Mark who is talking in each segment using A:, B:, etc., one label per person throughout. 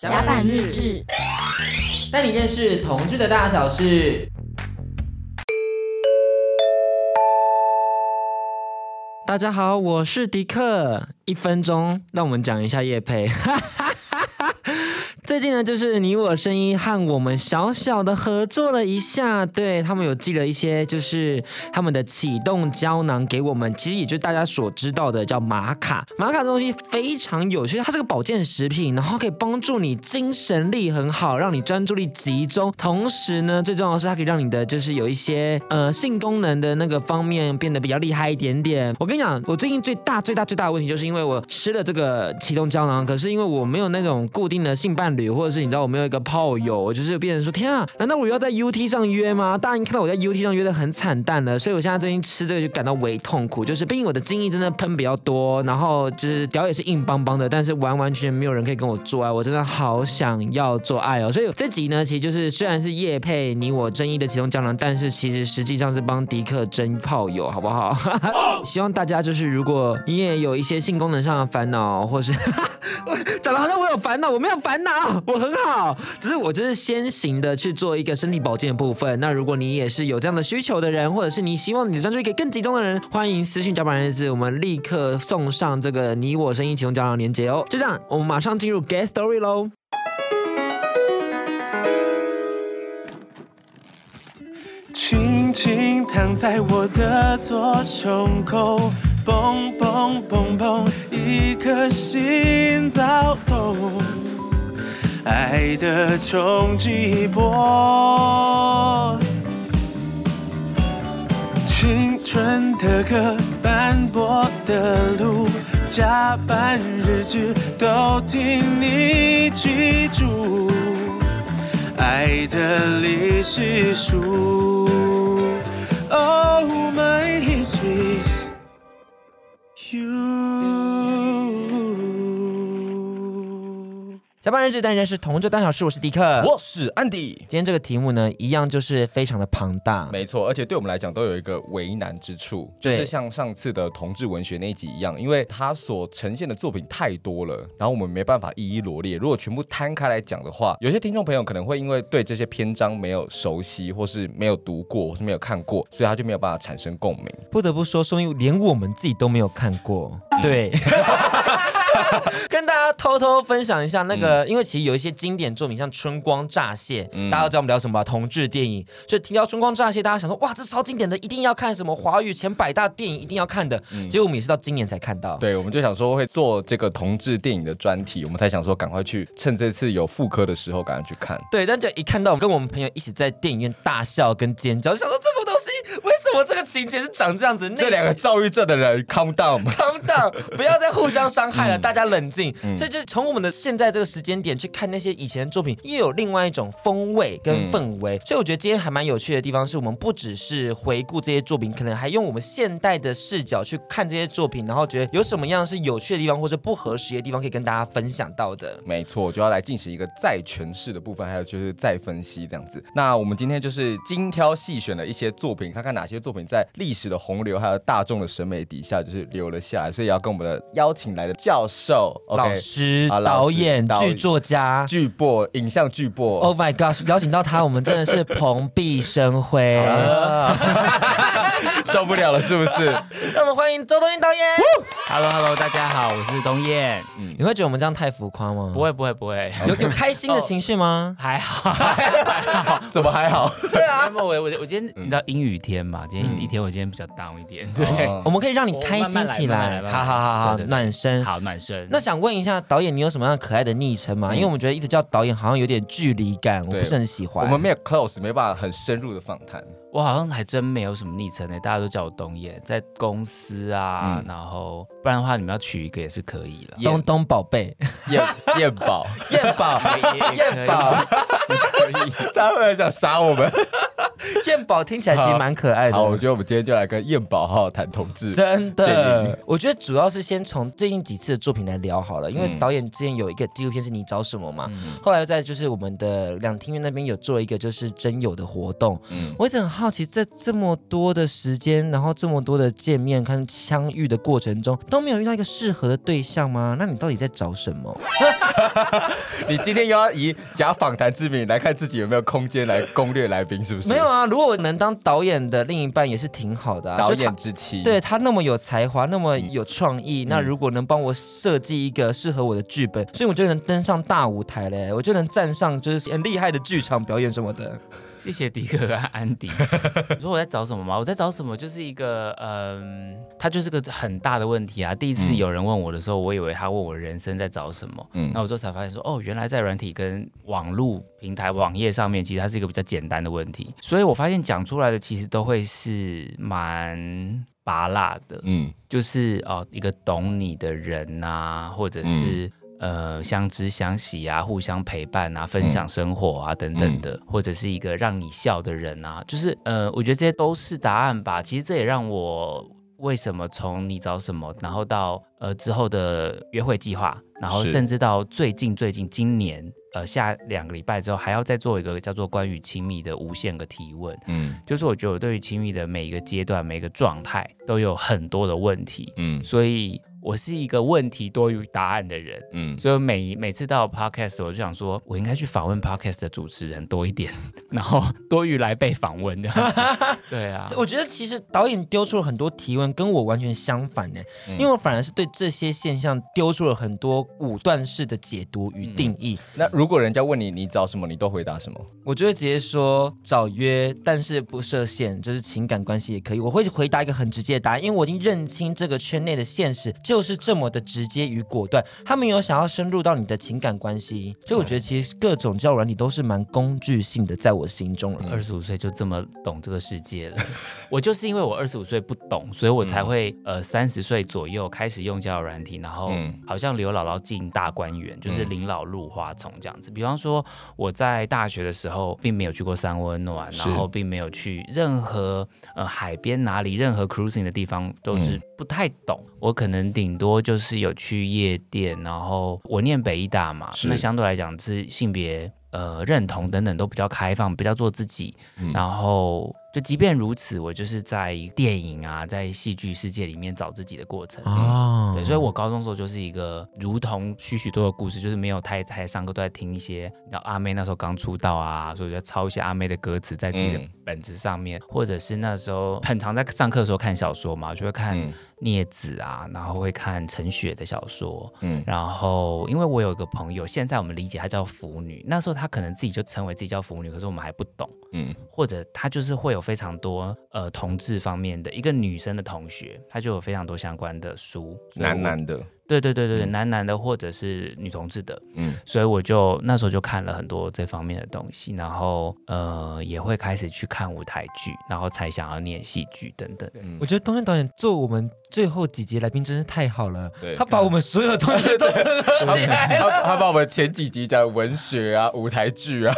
A: 甲板日志，
B: 带你认识同志的大小事。大家好，我是迪克。一分钟，让我们讲一下业配。最近呢，就是你我声音和我们小小的合作了一下，对，他们有寄了一些，就是他们的启动胶囊给我们，其实也就是大家所知道的叫玛卡。玛卡这东西非常有趣，它是个保健食品，然后可以帮助你精神力很好，让你专注力集中。同时呢，最重要的是它可以让你的就是有一些呃性功能的那个方面变得比较厉害一点点。我跟你讲，我最近最大最大最大的问题就是因为我吃了这个启动胶囊，可是因为我没有那种固定的性伴侣。或者是你知道我没有一个炮友，我就是变成说天啊，难道我要在 UT 上约吗？大家看到我在 UT 上约的很惨淡了，所以我现在最近吃这个就感到微痛苦，就是毕竟我的精液真的喷比较多，然后就是屌也是硬邦邦的，但是完完全全没有人可以跟我做爱，我真的好想要做爱哦。所以这集呢，其实就是虽然是业配你我争议的其中胶囊，但是其实实际上是帮迪克争炮友，好不好？希望大家就是如果你也有一些性功能上的烦恼，或是 讲的好像我有烦恼，我没有烦恼。我很好，只是我就是先行的去做一个身体保健的部分。那如果你也是有这样的需求的人，或者是你希望你的专注力可以更集中的人，欢迎私讯甲板日志，我们立刻送上这个你我声音启动胶囊连接哦。就这样，我们马上进入 Get Story 喽。
C: 轻轻躺在我的左胸口，砰砰砰砰，一颗心躁动。爱的冲击波，青春的歌，斑驳的路，加班日志都替你记住，爱的历史书。Oh my history
B: 甲板日志，但认识同志大小事，我是迪克，
D: 我是安迪。
B: 今天这个题目呢，一样就是非常的庞大，
D: 没错，而且对我们来讲都有一个为难之处，就是像上次的同志文学那一集一样，因为它所呈现的作品太多了，然后我们没办法一一罗列。如果全部摊开来讲的话，有些听众朋友可能会因为对这些篇章没有熟悉，或是没有读过，或是没有看过，所以他就没有办法产生共鸣。
B: 不得不说，说明连我们自己都没有看过，对。偷偷分享一下那个，嗯、因为其实有一些经典作品，像《春光乍泄》，嗯、大家都知道我们聊什么吧？同志电影。所以提到《春光乍泄》，大家想说，哇，这超经典的，一定要看什么华语前百大电影，一定要看的。嗯、结果我们也是到今年才看到。
D: 对，我们就想说会做这个同志电影的专题，我们才想说赶快去趁这次有复刻的时候赶快去看。
B: 对，但这一看到，跟我们朋友一起在电影院大笑跟尖叫，就想说这部东西为什么这个情节是长这样子？
D: 这两个躁郁症的人，calm down，calm
B: down，不要再互相伤害了，嗯、大家冷静。嗯、所以就从我们的现在这个时间点去看那些以前的作品，又有另外一种风味跟氛围。嗯、所以我觉得今天还蛮有趣的地方，是我们不只是回顾这些作品，可能还用我们现代的视角去看这些作品，然后觉得有什么样是有趣的地方，或者不合时的地方，可以跟大家分享到的。
D: 没错，就要来进行一个再诠释的部分，还有就是再分析这样子。那我们今天就是精挑细选了一些作品，看看哪些作品在历史的洪流还有大众的审美底下，就是留了下来。所以要跟我们的邀请来的教授，OK。
B: 师、导演、剧作家、
D: 剧播、影像剧播
B: ，Oh my God！邀请到他，我们真的是蓬荜生辉，
D: 受不了了，是不是？
B: 让我们欢迎周冬燕导演。
E: Hello，Hello，大家好，我是冬燕。
B: 嗯，你会觉得我们这样太浮夸吗？
E: 不会，不会，不会。
B: 有有开心的情绪吗？
E: 还好，还好，
D: 怎么还好？
B: 对啊，
E: 我我我今天你知道阴雨天嘛？今天一天我今天比较 down 一点。对，
B: 我们可以让你开心起来。好好好好，暖身，
E: 好暖身。
B: 那想问一下导演，你有什么样可爱的昵称吗？因为我们觉得一直叫导演好像有点距离感，我不是很喜欢。
D: 我们没有 close，没办法很深入的访谈。
E: 我好像还真没有什么昵称诶，大家都叫我东谚，在公司啊，然后不然的话你们要取一个也是可以了。
B: 东东宝贝，
D: 燕燕宝，
B: 燕宝，燕宝，
E: 可以。
D: 大家会想杀我们？
B: 谚彦宝听起来其实蛮可爱的。
D: 好，我觉得我们今天就来跟燕宝好好谈同志。
B: 真的，我觉得主要是先从最近几次的作品来聊好了，因为导演之前有一个纪录片是你找什么嘛，嗯、后来在就是我们的两厅院那边有做一个就是真友的活动。嗯，我一直很好奇，在这么多的时间，然后这么多的见面跟相遇的过程中，都没有遇到一个适合的对象吗？那你到底在找什么？
D: 你今天又要以假访谈之名来看自己有没有空间来攻略来宾，是不是？
B: 没有啊，如果我能当导演的另一半也是挺好的啊。
D: 导演之妻，
B: 对他那么有才华，那么有创意，嗯、那如果能帮我设计一个适合我的剧本，所以我就能登上大舞台嘞，我就能站上就是很厉害的剧场表演什么的。
E: 谢谢迪克和安迪。你说我在找什么吗？我在找什么？就是一个，嗯，他就是个很大的问题啊。第一次有人问我的时候，我以为他问我人生在找什么。嗯，那我之后才发现说，哦，原来在软体跟网络平台、网页上面，其实它是一个比较简单的问题。所以我发现讲出来的其实都会是蛮拔辣的。嗯，就是哦，一个懂你的人呐、啊，或者是。嗯呃，相知相喜啊，互相陪伴啊，分享生活啊，嗯、等等的，或者是一个让你笑的人啊，就是呃，我觉得这些都是答案吧。其实这也让我为什么从你找什么，然后到呃之后的约会计划，然后甚至到最近最近今年呃下两个礼拜之后，还要再做一个叫做关于亲密的无限个提问。嗯，就是我觉得我对于亲密的每一个阶段、每一个状态都有很多的问题。嗯，所以。我是一个问题多于答案的人，嗯，所以每每次到 podcast，我就想说，我应该去访问 podcast 的主持人多一点，然后 多于来被访问的。对啊，
B: 我觉得其实导演丢出了很多提问，跟我完全相反呢，嗯、因为我反而是对这些现象丢出了很多武断式的解读与定义。嗯、
D: 那如果人家问你，你找什么，你都回答什么？
B: 我就会直接说找约，但是不设限，就是情感关系也可以。我会回答一个很直接的答案，因为我已经认清这个圈内的现实。就是这么的直接与果断，他没有想要深入到你的情感关系，所以我觉得其实各种交友软体都是蛮工具性的，在我心中。
E: 二十五岁就这么懂这个世界了，我就是因为我二十五岁不懂，所以我才会呃三十岁左右开始用交友软体，然后好像刘姥姥进大观园，就是临老入花丛这样子。比方说我在大学的时候，并没有去过三温暖，然后并没有去任何呃海边哪里，任何 cruising 的地方都是不太懂。我可能顶多就是有去夜店，然后我念北艺大嘛，那相对来讲是性别呃认同等等都比较开放，比较做自己，嗯、然后。就即便如此，我就是在电影啊，在戏剧世界里面找自己的过程。哦，对，所以我高中时候就是一个如同许许多多的故事，就是没有太太上课，都在听一些。然后阿妹那时候刚出道啊，所以我就抄一些阿妹的歌词在自己的本子上面，嗯、或者是那时候很常在上课的时候看小说嘛，就会看镊子啊，然后会看陈雪的小说。嗯，然后因为我有一个朋友，现在我们理解她叫腐女，那时候她可能自己就称为自己叫腐女，可是我们还不懂。嗯，或者他就是会有。非常多呃同志方面的一个女生的同学，他就有非常多相关的书，
D: 男男的。
E: 对对对对，嗯、男男的或者是女同志的，嗯，所以我就那时候就看了很多这方面的东西，然后呃也会开始去看舞台剧，然后才想要念戏剧等等。
B: 嗯、我觉得东山导演做我们最后几集来宾真是太好了，对他把我们所有的东西都整合起来了，
D: 他把我们前几集讲文学啊、舞台剧啊、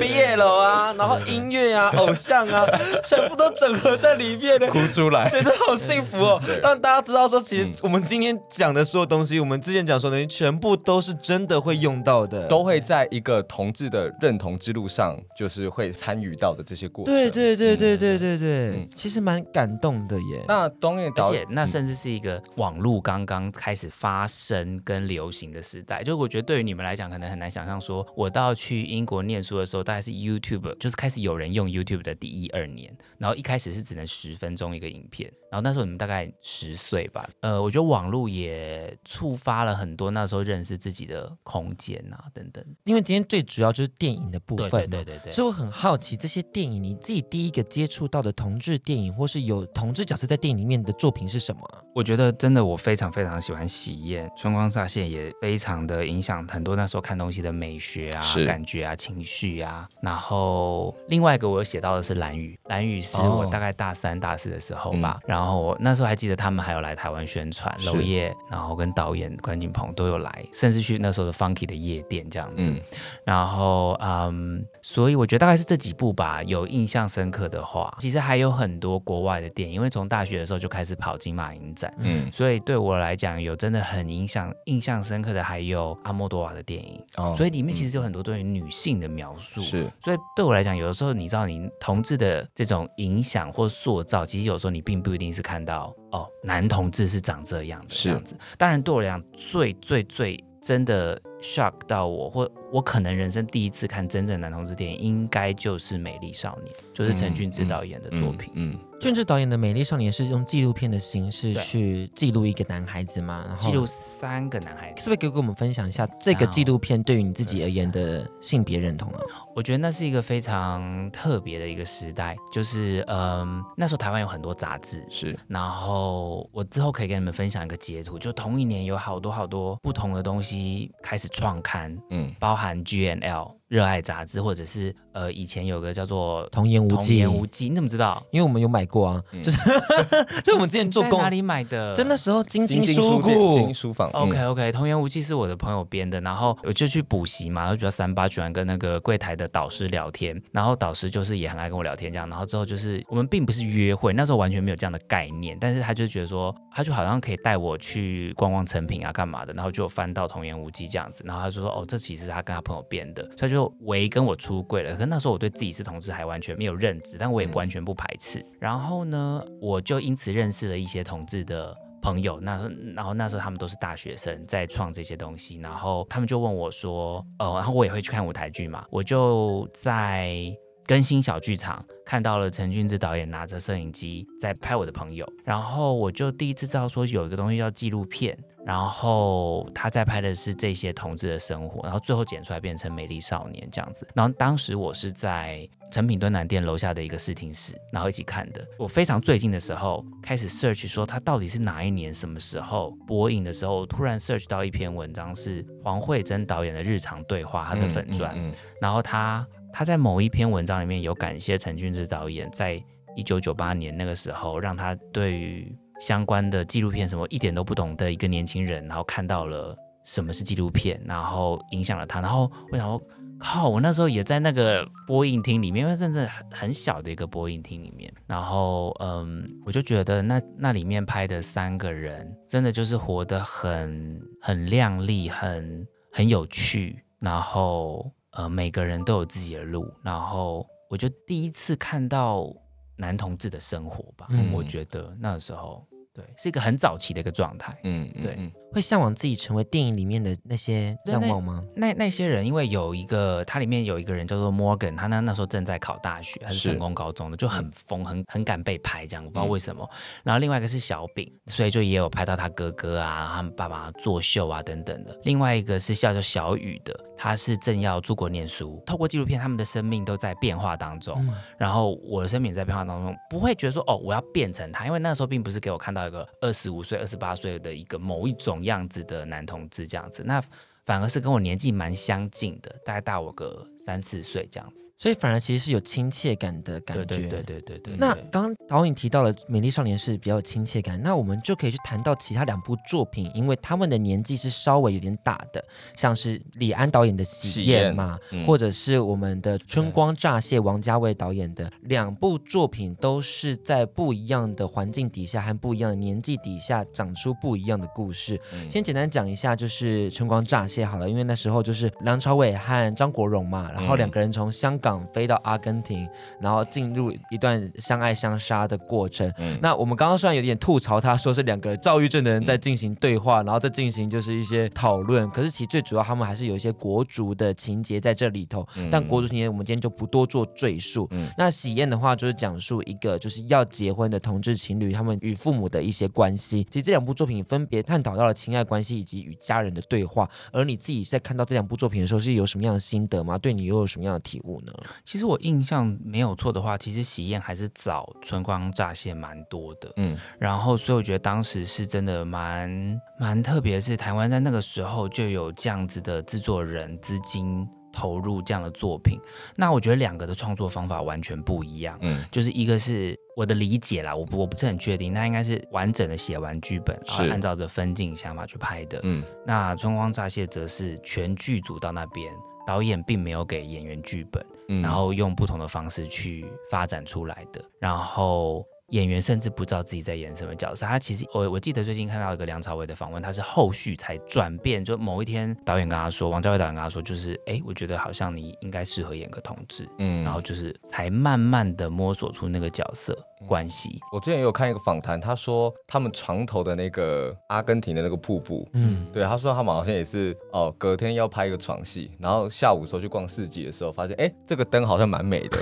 B: 毕业了啊，然后音乐啊、偶像啊，全部都整合在里面，
D: 哭出来，
B: 觉得好幸福哦，让大家知道说，其实我们今天讲的说。东西我们之前讲说的东西全部都是真的会用到的，
D: 都会在一个同志的认同之路上，就是会参与到的这些过程。
B: 对对对对对对对，嗯、其实蛮感动的耶。
D: 那东野导演，
E: 那甚至是一个网络刚刚开始发生跟流行的时代，就我觉得对于你们来讲，可能很难想象，说我到去英国念书的时候，大概是 YouTube 就是开始有人用 YouTube 的第一二年，然后一开始是只能十分钟一个影片。然后那时候你们大概十岁吧，呃，我觉得网络也触发了很多那时候认识自己的空间啊，等等。
B: 因为今天最主要就是电影的部分，
E: 对对对对，
B: 所以我很好奇这些电影，你自己第一个接触到的同志电影，或是有同志角色在电影里面的作品是什么？
E: 我觉得真的我非常非常喜欢喜宴，春光乍泄也非常的影响很多那时候看东西的美学啊、感觉啊、情绪啊。然后另外一个我有写到的是蓝雨》，《蓝雨是我大概大三大四的时候吧，然后。然后我那时候还记得他们还有来台湾宣传，娄烨，然后跟导演关锦鹏都有来，甚至去那时候的 Funky 的夜店这样子。嗯、然后嗯，所以我觉得大概是这几部吧，有印象深刻的话，其实还有很多国外的电影，因为从大学的时候就开始跑金马影展，嗯，所以对我来讲有真的很影响、印象深刻的还有阿莫多瓦的电影，哦，所以里面其实有很多对于女性的描述，是，所以对我来讲，有的时候你知道，你同志的这种影响或塑造，其实有时候你并不一定是看到哦，男同志是长这样的这样子。当然，对我来讲，最最最真的 shock 到我，或我可能人生第一次看真正男同志电影，应该就是《美丽少年》，就是陈俊之导演的作品。嗯。嗯嗯嗯俊志导演的《美丽少年》是用纪录片的形式去记录一个男孩子嘛？然后记录三个男孩子，是不是可以跟我们分享一下这个纪录片对于你自己而言的性别认同啊？我觉得那是一个非常特别的一个时代，就是嗯，那时候台湾有很多杂志，是。然后我之后可以跟你们分享一个截图，就同一年有好多好多不同的东西开始创刊，嗯，包含 GNL。热爱杂志，或者是呃，以前有个叫做童言无忌，童言无忌，你怎么知道？因为我们有买过啊，嗯、就是 就我们之前做工哪里买的？就那时候晶晶书库、晶晶书房。OK OK，童言无忌是我的朋友编的，然后我就去补习嘛，然后比较三八，喜欢跟那个柜台的导师聊天，然后导师就是也很爱跟我聊天这样，然后之后就是我们并不是约会，那时候完全没有这样的概念，但是他就觉得说，他就好像可以带我去逛逛成品啊，干嘛的，然后就翻到童言无忌这样子，然后他就说，哦，这其实是他跟他朋友编的，他就。就唯跟我出柜了，可是那时候我对自己是同志还完全没有认知，但我也完全不排斥。嗯、然后呢，我就因此认识了一些同志的朋友。那然后那时候他们都是大学生，在创这些东西。然后他们就问我说：“呃，然后我也会去看舞台剧嘛。”我就在更新小剧场看到了陈俊志导演拿着摄影机在拍我的朋友，然后我就第一次知道说有一个东西叫纪录片。然后他在拍的是这些同志的生活，然后最后剪出来变成《美丽少年》这样子。然后当时我是在成品敦南店楼下的一个视听室，然后一起看的。我非常最近的时候开始 search 说他到底是哪一年什么时候播映的时候，突然 search 到一篇文章是黄慧珍导演的日常对话，他的粉钻。嗯嗯嗯、然后他他在某一篇文章里面有感谢陈俊志导演，在一九九八年那个时候让他对于。相关的纪录片什么一点都不懂的一个年轻人，然后看到了什么是纪录片，然后影响了他。然后我想说，靠，我那时候也在那个播映厅里面，因为真的很很小的一个播映厅里面。然后嗯，我就觉得那那里面拍的三个人，真的就是活得很很亮丽，很很有趣。然后呃，每个人都有自己的路。然后我就第一次看到男同志的生活吧，我觉得那时候。对，是一个很早期的一个状态。嗯，对。嗯会向往自己成为电影里面的那些样貌吗？那那，那些人，因为有一个，他里面有一个人叫做 Morgan，他那那时候正在考大学，还是成功高中的，就很疯，很很敢被拍这样，我不知道为什么。嗯、然后另外一个是小饼，所以就也有拍到他哥哥啊，他们爸爸作秀啊等等的。另外一个是叫做小雨的，他是正要出国念书，透过纪录片，他们的生命都在变化当中。嗯、然后我的生命也在变化当中，不会觉得说哦，我要变成他，因为那时候并不是给我看到一个二十五岁、二十八岁的一个某一种样子的男同志这样子，那反而是跟我年纪蛮相近的，大概大我个三四岁这样子。所以反而其实是有亲切感的感觉，对对对对对对。那刚刚导演提到了《美丽少年》是比较有亲切感，那我们就可以去谈到其他两部作品，因为他们的年纪是稍微有点大的，像是李安导演的《喜宴》嘛，嗯、或者是我们的《春光乍泄》王家卫导演的两部作品，都是在不一样的环境底下和不一样的年纪底下长出不一样的故事。嗯、先简单讲一下，就是《春光乍泄》好了，因为那时候就是梁朝伟和张国荣嘛，然后两个人从香港。飞到阿根廷，然后进入一段相爱相杀的过程。嗯、那我们刚刚虽然有点吐槽，他说是两个躁郁症的人在进行对话，嗯、然后再进行就是一些讨论。可是其实最主要，他们还是有一些国足的情节在这里头。嗯、但国足情节我们今天就不多做赘述。嗯、那喜宴的话，就是讲述一个就是要结婚的同志情侣，他们与父母的一些关系。其实这两部作品分别探讨到了情爱关系以及与家人的对话。而你自己在看到这两部作品的时候，是有什么样的心得吗？对你又有什么样的体悟呢？其实我印象没有错的话，其实喜宴还是早《春光乍泄》蛮多的，嗯，然后所以我觉得当时是真的蛮蛮特别，是台湾在那个时候就有这样子的制作人资金。投入这样的作品。那我觉得两个的创作方法完全不一样。嗯，就是一个是我的理解啦，我不我不是很确定，那应该是完整的写完剧本，然后按照着分镜想法去拍的。嗯，那《春光乍泄》则是全剧组到那边，导演并没有给演员剧本，嗯，然后用不同的方式去发展出来的，然后。演员甚至不知道自己在演什么角色。他其实，我我记得最近看到一个梁朝伟的访问，他是后续才转变。就某一天，导演跟他说，王家卫导演跟他说，就是，哎、欸，我觉得好像你应该适合演个同志。嗯，然后就是才慢慢的摸索出那个角色关系。
D: 我之前也有看一个访谈，他说他们床头的那个阿根廷的那个瀑布，嗯，对，他说他们好像也是哦，隔天要拍一个床戏，然后下午的时候去逛市集的时候，发现，哎、欸，这个灯好像蛮美的。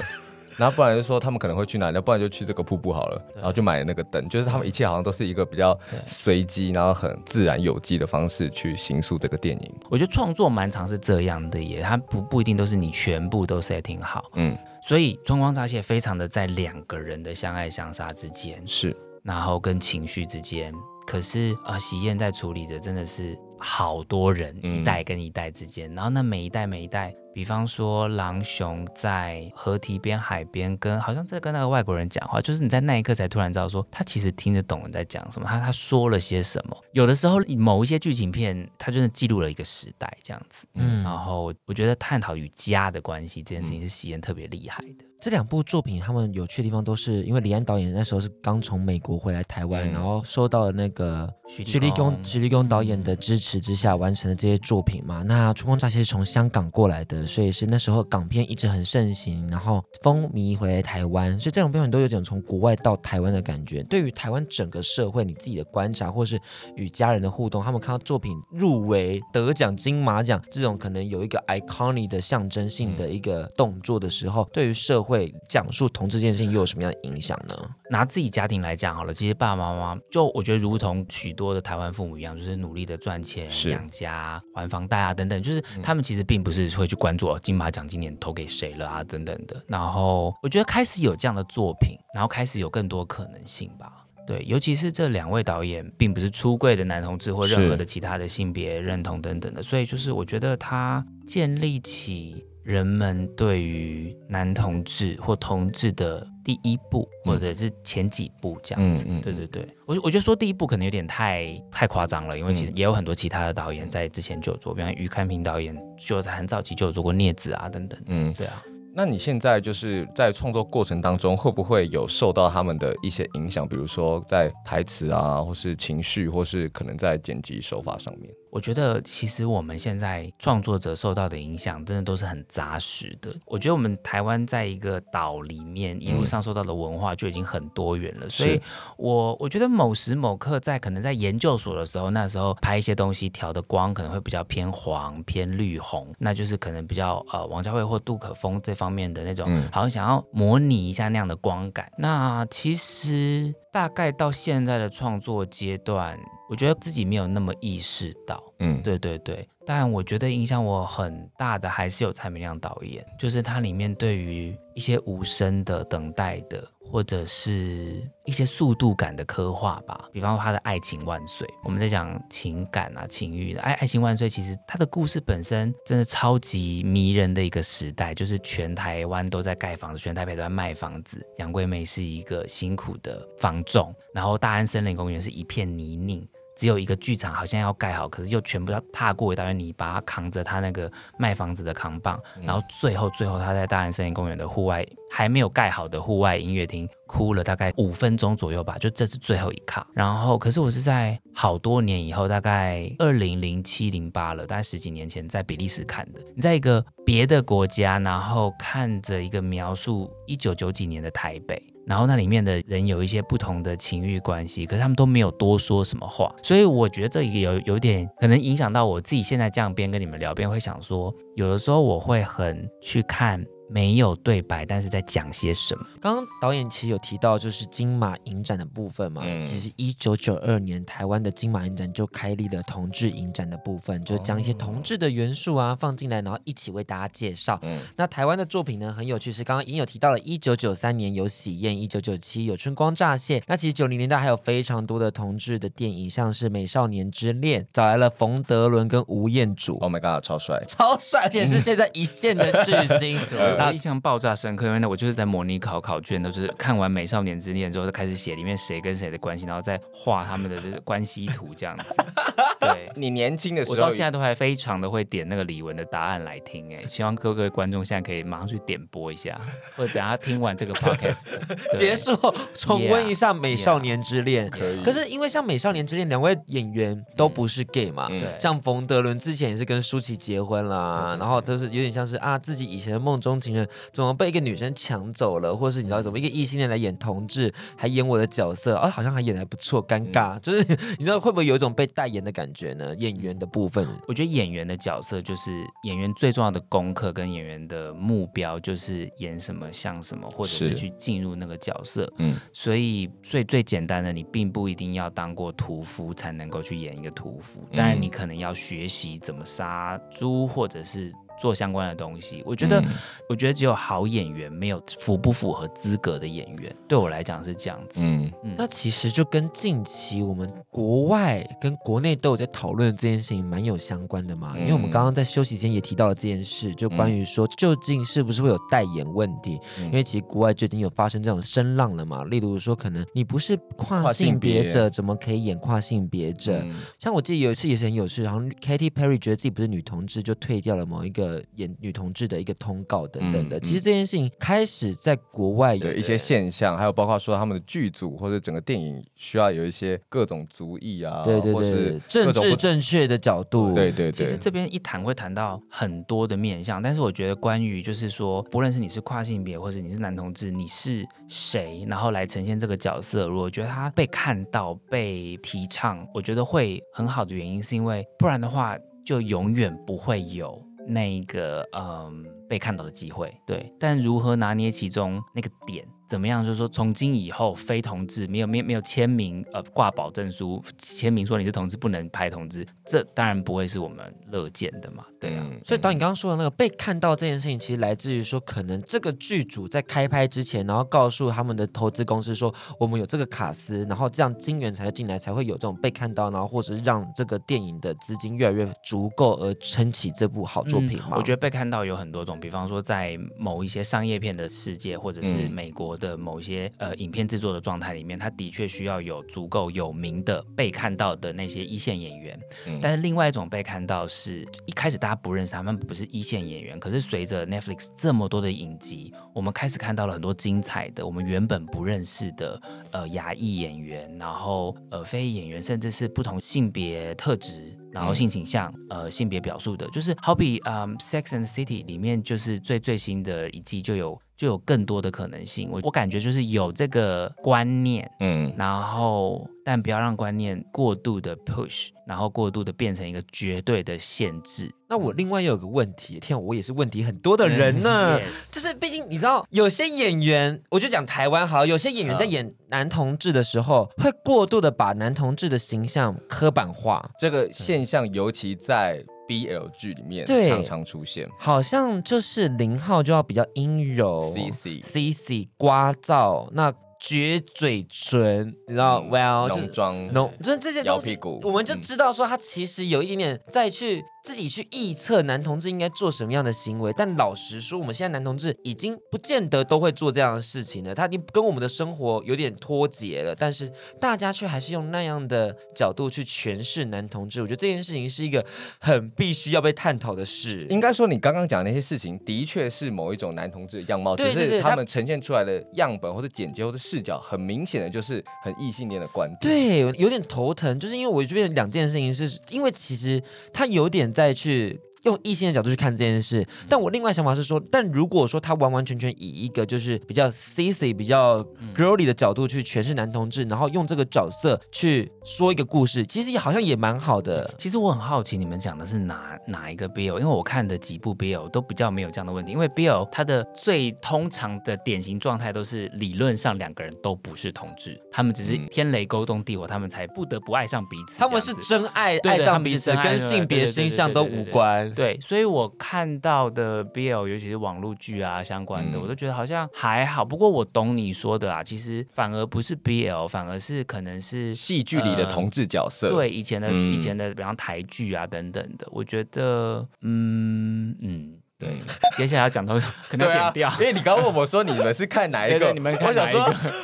D: 然后不然就说他们可能会去哪里，不然就去这个瀑布好了。然后就买了那个灯，就是他们一切好像都是一个比较随机，然后很自然有机的方式去形塑这个电影。
E: 我觉得创作蛮常是这样的耶，它不不一定都是你全部都 setting 好。嗯，所以《春光乍泄》非常的在两个人的相爱相杀之间，
D: 是，
E: 然后跟情绪之间。可是啊，喜宴在处理的真的是好多人，一代跟一代之间，然后那每一代每一代。比方说，狼熊在河堤边、海边，跟好像在跟那个外国人讲话，就是你在那一刻才突然知道，说他其实听得懂你在讲什么，他他说了些什么。有的时候，某一些剧情片，它就是记录了一个时代，这样子。嗯，然后我觉得探讨与家的关系这件事情是喜宴特别厉害的。
B: 这两部作品，他们有趣的地方都是因为李安导演那时候是刚从美国回来台湾，嗯、然后受到了那个徐立功徐立功导演的支持之下完成的这些作品嘛。那《春光乍泄》是从香港过来的，所以是那时候港片一直很盛行，然后风靡回来台湾，所以这两部片都有点从国外到台湾的感觉。对于台湾整个社会，你自己的观察，或是与家人的互动，他们看到作品入围得奖金马奖这种可能有一个 iconic 的象征性的一个动作的时候，嗯、对于社会讲述同志这件事情又有什么样的影响呢？
E: 拿自己家庭来讲好了，其实爸爸妈妈就我觉得如同许多的台湾父母一样，就是努力的赚钱养家、还房贷啊等等，就是他们其实并不是会去关注金马奖今年投给谁了啊等等的。然后我觉得开始有这样的作品，然后开始有更多可能性吧。对，尤其是这两位导演并不是出柜的男同志或任何的其他的性别认同等等的，所以就是我觉得他建立起。人们对于男同志或同志的第一部，或者是前几部这样子，嗯对对对，我我觉得说第一部可能有点太太夸张了，因为其实也有很多其他的导演在之前就有做，比方于堪平导演就在很早期就有做过《孽子》啊等等，嗯，对啊。
D: 那你现在就是在创作过程当中，会不会有受到他们的一些影响？比如说在台词啊，或是情绪，或是可能在剪辑手法上面？
E: 我觉得其实我们现在创作者受到的影响，真的都是很扎实的。我觉得我们台湾在一个岛里面，一路上受到的文化就已经很多元了。嗯、所以我我觉得某时某刻在可能在研究所的时候，那时候拍一些东西，调的光可能会比较偏黄、偏绿红，那就是可能比较呃王家卫或杜可风这方面的那种，嗯、好像想要模拟一下那样的光感。那其实大概到现在的创作阶段。我觉得自己没有那么意识到，嗯，对对对，但我觉得影响我很大的还是有蔡明亮导演，就是他里面对于一些无声的等待的。或者是一些速度感的刻画吧，比方说他的《爱情万岁》，我们在讲情感啊、情欲的。爱爱情万岁，其实他的故事本身真的超级迷人的一个时代，就是全台湾都在盖房子，全台北都在卖房子。杨贵梅是一个辛苦的房仲，然后大安森林公园是一片泥泞。只有一个剧场好像要盖好，可是又全部要踏过一大堆泥巴，扛着他那个卖房子的扛棒，然后最后最后他在大安森林公园的户外还没有盖好的户外音乐厅哭了大概五分钟左右吧，就这是最后一卡。然后可是我是在好多年以后，大概二零零七零八了，大概十几年前在比利时看的。你在一个别的国家，然后看着一个描述一九九几年的台北。然后那里面的人有一些不同的情欲关系，可是他们都没有多说什么话，所以我觉得这也有有点可能影响到我自己。现在这样边跟你们聊边会想说，有的时候我会很去看没有对白，但是在讲些什么。
B: 刚刚导演其实有提到，就是金马影展的部分嘛。嗯、其实一九九二年台湾的金马影展就开立了同志影展的部分，就是将一些同志的元素啊放进来，然后一起为大家介绍。嗯、那台湾的作品呢很有趣，是刚刚已经有提到了，一九九三年有《喜宴》，一九九七有《春光乍泄》。那其实九零年代还有非常多的同志的电影，像是《美少年之恋》，找来了冯德伦跟吴彦祖。
D: Oh my god，超帅，
B: 超帅，而且是现在一线的巨星。
E: 我印象爆炸深刻，因为呢，我就是在模拟考考卷，都是看完《美少年之恋》之后，就开始写里面谁跟谁的关系，然后再画他们的这个关系图，这样子。对，
D: 你年轻的时候，
E: 我到现在都还非常的会点那个李玟的答案来听，哎，希望各位观众现在可以马上去点播一下，或者等下听完这个 podcast
B: 结束，重温一下《美少年之恋》。可以。可是因为像《美少年之恋》两位演员都不是 gay 嘛，对，像冯德伦之前也是跟舒淇结婚啦，然后都是有点像是啊自己以前的梦中情人怎么被一个女生抢走了，或是你知道怎么一个异性恋来演同志，还演我的角色，啊，好像还演的还不错，尴尬，就是 你知道会不会有一种被代言的感觉呢？演员的部分，
E: 我觉得演员的角色就是演员最重要的功课跟演员的目标就是演什么像什么，或者是去进入那个角色。嗯，所以所以最简单的，你并不一定要当过屠夫才能够去演一个屠夫，当然你可能要学习怎么杀猪，或者是。做相关的东西，我觉得，嗯、我觉得只有好演员，没有符不符合资格的演员，对我来讲是这样子。嗯，
B: 嗯，那其实就跟近期我们国外跟国内都有在讨论这件事情蛮有相关的嘛。嗯、因为我们刚刚在休息间也提到了这件事，就关于说究竟是不是会有代言问题？嗯、因为其实国外最近有发生这种声浪了嘛。例如说，可能你不是跨性别者，怎么可以演跨性别者？嗯、像我记得有一次也是很有趣，然后 Katy Perry 觉得自己不是女同志，就退掉了某一个。演女同志的一个通告等等的，嗯嗯、其实这件事情开始在国外有
D: 一些现象，还有包括说他们的剧组或者整个电影需要有一些各种族裔啊，
B: 对对对，政治正确的角度，
D: 对对对。
E: 其实这边一谈会谈到很多的面向，但是我觉得关于就是说，不论是你是跨性别，或者你是男同志，你是谁，然后来呈现这个角色，如果觉得他被看到、被提倡，我觉得会很好的原因，是因为不然的话，就永远不会有。那个嗯，被看到的机会，对，但如何拿捏其中那个点？怎么样？就是说，从今以后，非同志没有没有没有签名，呃，挂保证书，签名说你是同志不能拍同志，这当然不会是我们乐见的嘛。对啊。
B: 所以，导演刚刚说的那个被看到这件事情，其实来自于说，可能这个剧组在开拍之前，然后告诉他们的投资公司说，我们有这个卡司，然后这样金源才会进来，才会有这种被看到，然后或者是让这个电影的资金越来越足够而撑起这部好作品嘛。
E: 嗯，我觉得被看到有很多种，比方说在某一些商业片的世界，或者是美国。的某一些呃影片制作的状态里面，他的确需要有足够有名的被看到的那些一线演员。嗯、但是另外一种被看到是一开始大家不认识他们，不是一线演员。可是随着 Netflix 这么多的影集，我们开始看到了很多精彩的我们原本不认识的呃牙裔演员，然后呃非裔演员，甚至是不同性别特质，然后性倾向、嗯、呃性别表述的，就是好比嗯、呃、Sex and City 里面就是最最新的一季就有。就有更多的可能性，我我感觉就是有这个观念，嗯，然后但不要让观念过度的 push，然后过度的变成一个绝对的限制。
B: 那我另外又有个问题，天啊，我也是问题很多的人呢，嗯、yes. 就是毕竟你知道，有些演员，我就讲台湾好，有些演员在演男同志的时候，会过度的把男同志的形象刻板化，
D: 这个现象尤其在。BL 剧里面常常出现，
B: 好像就是零号就要比较阴柔
D: ，CC
B: CC 刮噪，那撅嘴唇，你知道，Well
D: 浓妆，
B: 浓，就是这些东西，我们就知道说他其实有一点点再去。自己去臆测男同志应该做什么样的行为，但老实说，我们现在男同志已经不见得都会做这样的事情了。他已经跟我们的生活有点脱节了，但是大家却还是用那样的角度去诠释男同志。我觉得这件事情是一个很必须要被探讨的事。
D: 应该说，你刚刚讲的那些事情，的确是某一种男同志的样貌，只是他们呈现出来的样本或者剪接或者视角，很明显的就是很异性恋的观点。
B: 对，有点头疼，就是因为我这边两件事情是，是因为其实他有点。再去用异性的角度去看这件事。但我另外想法是说，但如果说他完完全全以一个就是比较 sissy、比较 girly 的角度去诠释男同志，然后用这个角色去说一个故事，其实也好像也蛮好的。
E: 其实我很好奇，你们讲的是哪哪一个 BL？因为我看的几部 BL 都比较没有这样的问题。因为 BL 它的最通常的典型状态都是理论上两个人都不是同志，他们只是天雷勾动地火，他们才不得不爱上彼此。
B: 他们是真爱，爱上彼此，跟性别形象都无关。
E: 对，所以我看到的 BL，尤其是网络剧啊相关的，我都觉得好像还好。不过我懂你说的啊，其实反而不是 BL，反而是可能是
D: 戏剧里的同志角色。
E: 对，以前的以前的，比方台剧啊等等的，我觉得，嗯嗯。对，接下来要讲到可能剪掉，
D: 因为你刚刚问我说你们是看哪一个，
E: 你们看哪一个？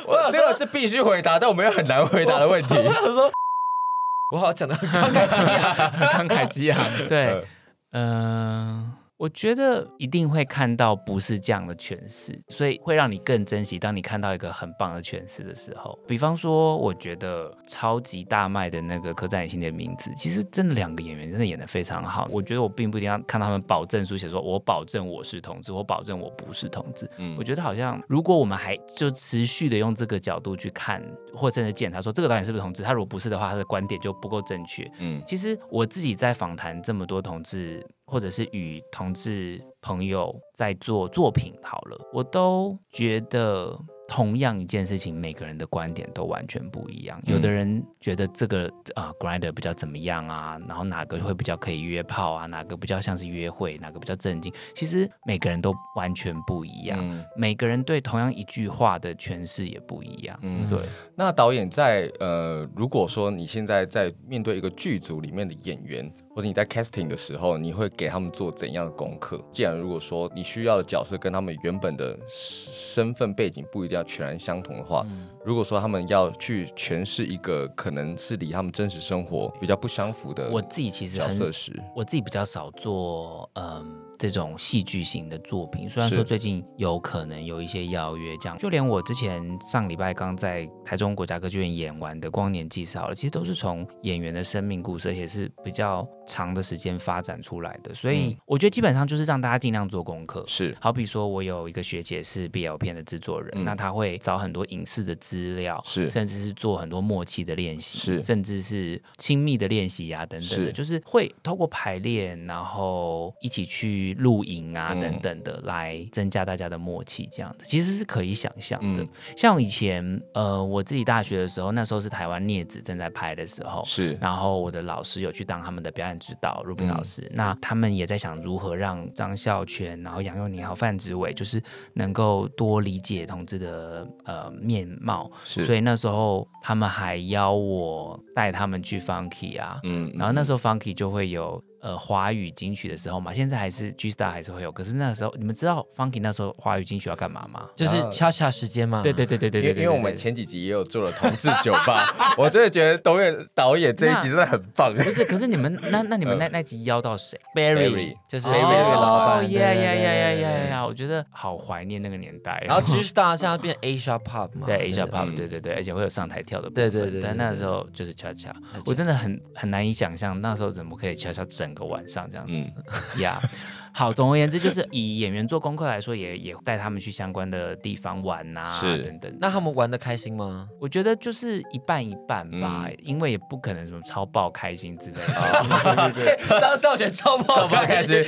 D: 我想说这个是必须回答，但我们又很难回答的问题。
B: 我想说，我好像讲的慷慨激昂，
E: 慷慨激昂。对，嗯。我觉得一定会看到不是这样的诠释，所以会让你更珍惜。当你看到一个很棒的诠释的时候，比方说，我觉得超级大卖的那个《刻在你心底的名字》，其实真的两个演员真的演得非常好。我觉得我并不一定要看他们保证书写说“我保证我是同志”，我保证我不是同志。嗯，我觉得好像如果我们还就持续的用这个角度去看，或甚至检查说这个导演是不是同志，他如果不是的话，他的观点就不够正确。嗯，其实我自己在访谈这么多同志。或者是与同志朋友在做作品好了，我都觉得同样一件事情，每个人的观点都完全不一样。有的人觉得这个啊、呃、Grindr 比较怎么样啊，然后哪个会比较可以约炮啊，哪个比较像是约会，哪个比较正经。其实每个人都完全不一样，嗯、每个人对同样一句话的诠释也不一样。嗯，对。
D: 那导演在呃，如果说你现在在面对一个剧组里面的演员。或者你在 casting 的时候，你会给他们做怎样的功课？既然如果说你需要的角色跟他们原本的身份背景不一定要全然相同的话，嗯、如果说他们要去诠释一个可能是离他们真实生活比较不相符的，
E: 我自己其实角色时，我自己比较少做，嗯。这种戏剧型的作品，虽然说最近有可能有一些邀约，这样就连我之前上礼拜刚在台中国家歌剧院演完的《光年纪少了》，其实都是从演员的生命故事，而且是比较长的时间发展出来的。所以我觉得基本上就是让大家尽量做功课。
D: 是，
E: 好比说我有一个学姐是 BL 片的制作人，嗯、那他会找很多影视的资料，
D: 是，
E: 甚至是做很多默契的练习，
D: 是，
E: 甚至是亲密的练习呀等等的，是就是会透过排练，然后一起去。录影啊等等的，来增加大家的默契，这样子其实是可以想象的。嗯、像以前，呃，我自己大学的时候，那时候是台湾镊子正在拍的时候，
D: 是。
E: 然后我的老师有去当他们的表演指导，Rubin 老师。嗯、那他们也在想如何让张孝全，然后杨佑宁还有范植伟，就是能够多理解同志的呃面貌。
D: 是。
E: 所以那时候他们还邀我带他们去 Funky 啊，嗯，然后那时候 Funky 就会有。呃，华语金曲的时候嘛，现在还是 G Star 还是会有。可是那个时候，你们知道 Funky 那时候华语金曲要干嘛吗？
B: 就是恰恰时间吗？
E: 对对对对对对，
D: 因为我们前几集也有做了同志酒吧，我真的觉得导演导演这一集真的很棒。
E: 不是，可是你们那 那你们那那集邀到谁
B: ？Barry，就是 Barry
E: 老板。呀呀呀呀呀呀！我觉得好怀念那个年代。
B: 然后 G Star 现在变 Asia Pop 嘛？
E: 对 Asia Pop，对对对，而且会有上台跳的部
B: 分。对对对。
E: 但那时候就是恰恰，我真的很很难以想象那时候怎么可以恰恰整个晚上这样子。嗯呀。好，总而言之，就是以演员做功课来说，也也带他们去相关的地方玩呐、啊，
D: 是
E: 等等。
B: 那他们玩的开心吗？
E: 我觉得就是一半一半吧，嗯、因为也不可能什么超爆开心之类的。哦、
B: 对对对，张少全超爆开心，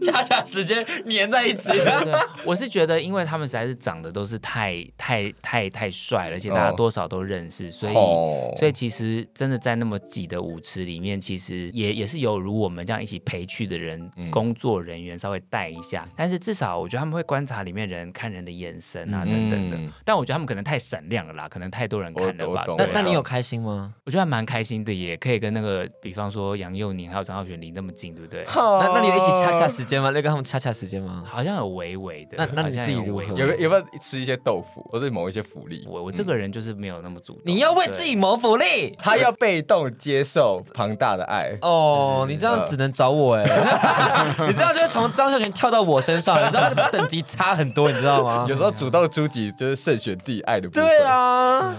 B: 恰恰时间粘在一起。对对 对，
E: 我是觉得，因为他们实在是长得都是太太太太帅了，而且大家多少都认识，所以、哦、所以其实真的在那么挤的舞池里面，其实也也是有如我们这样一起陪去的人，嗯、工作人。人员稍微带一下，但是至少我觉得他们会观察里面人看人的眼神啊等等的。但我觉得他们可能太闪亮了啦，可能太多人看了吧。
B: 那那你有开心吗？
E: 我觉得还蛮开心的，也可以跟那个，比方说杨佑宁还有张浩璇离那么近，对不对？
B: 那那你有一起掐掐时间吗？那跟他们掐掐时间吗？
E: 好像有微微的。
B: 那那你自己有
D: 有有没有吃一些豆腐，或者某一些福利？
E: 我我这个人就是没有那么主动。
B: 你要为自己谋福利，
D: 他要被动接受庞大的爱。
B: 哦，你这样只能找我哎，你这样就是从张孝全跳到我身上，你知道吗等级差很多，你知道吗？
D: 有时候主动出击就是慎选自己爱的部分。
B: 对啊，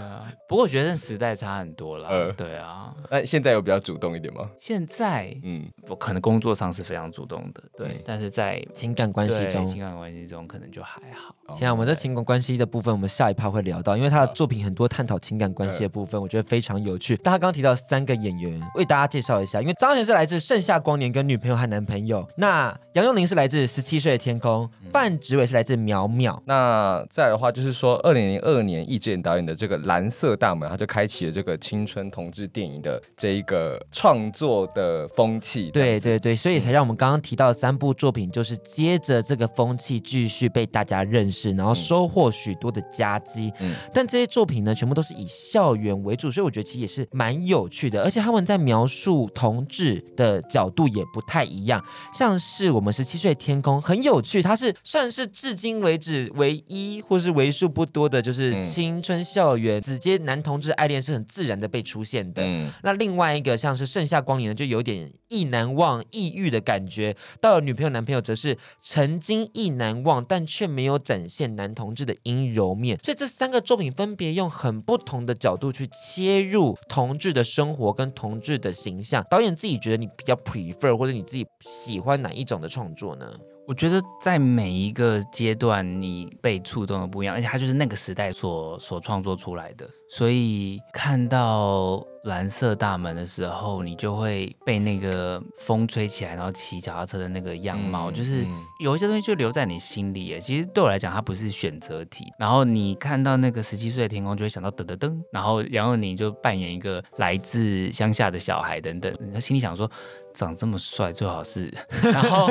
E: 不过我觉得时代差很多了。呃，对啊。
D: 那现在有比较主动一点吗？
E: 现在，嗯，我可能工作上是非常主动的，对。嗯、但是在
B: 情感关系中，
E: 情感关系中可能就还好。
B: 现在我们的情感关系的部分，我们下一趴会聊到，因为他的作品很多探讨情感关系的部分，我觉得非常有趣。但他刚刚提到三个演员，为大家介绍一下，因为张孝全是来自《盛夏光年》跟女朋友和男朋友，那杨佑宁是来自《十七岁的天空》，范植伟是来自《苗苗》。
D: 那再来的话，就是说二零零二年易智言导演的这个《蓝色大门》，他就开启了这个青春同志电影的这一个创作的风气。
B: 对对对，所以才让我们刚刚提到三部作品，就是接着这个风气继续被大家认识，然后收获许多的佳绩。嗯，但这些作品呢，全部都是以校园为主，所以我觉得其实也是蛮有趣的，而且他们在描述同志的角度也不太一样。像是我们十七岁天空很有趣，它是算是至今为止唯一或是为数不多的，就是青春校园直接男同志爱恋是很自然的被出现的。嗯，那另外一个像是盛夏光年呢，就有点意难忘、抑郁的感觉。到了女朋友、男朋友，则是曾经意难忘，但却没有展现男同志的阴柔面。所以这三个作品分别用很不同的角度去切入同志的生活跟同志的形象。导演自己觉得你比较 prefer 或者你自己喜欢哪一种的创作呢？
E: 我觉得在每一个阶段，你被触动的不一样，而且它就是那个时代所所创作出来的。所以看到蓝色大门的时候，你就会被那个风吹起来，然后骑脚踏车的那个样貌，嗯、就是有一些东西就留在你心里。其实对我来讲，它不是选择题。然后你看到那个十七岁的天空，就会想到噔噔噔，然后然后你就扮演一个来自乡下的小孩等等，他心里想说。长这么帅，最好是，然后，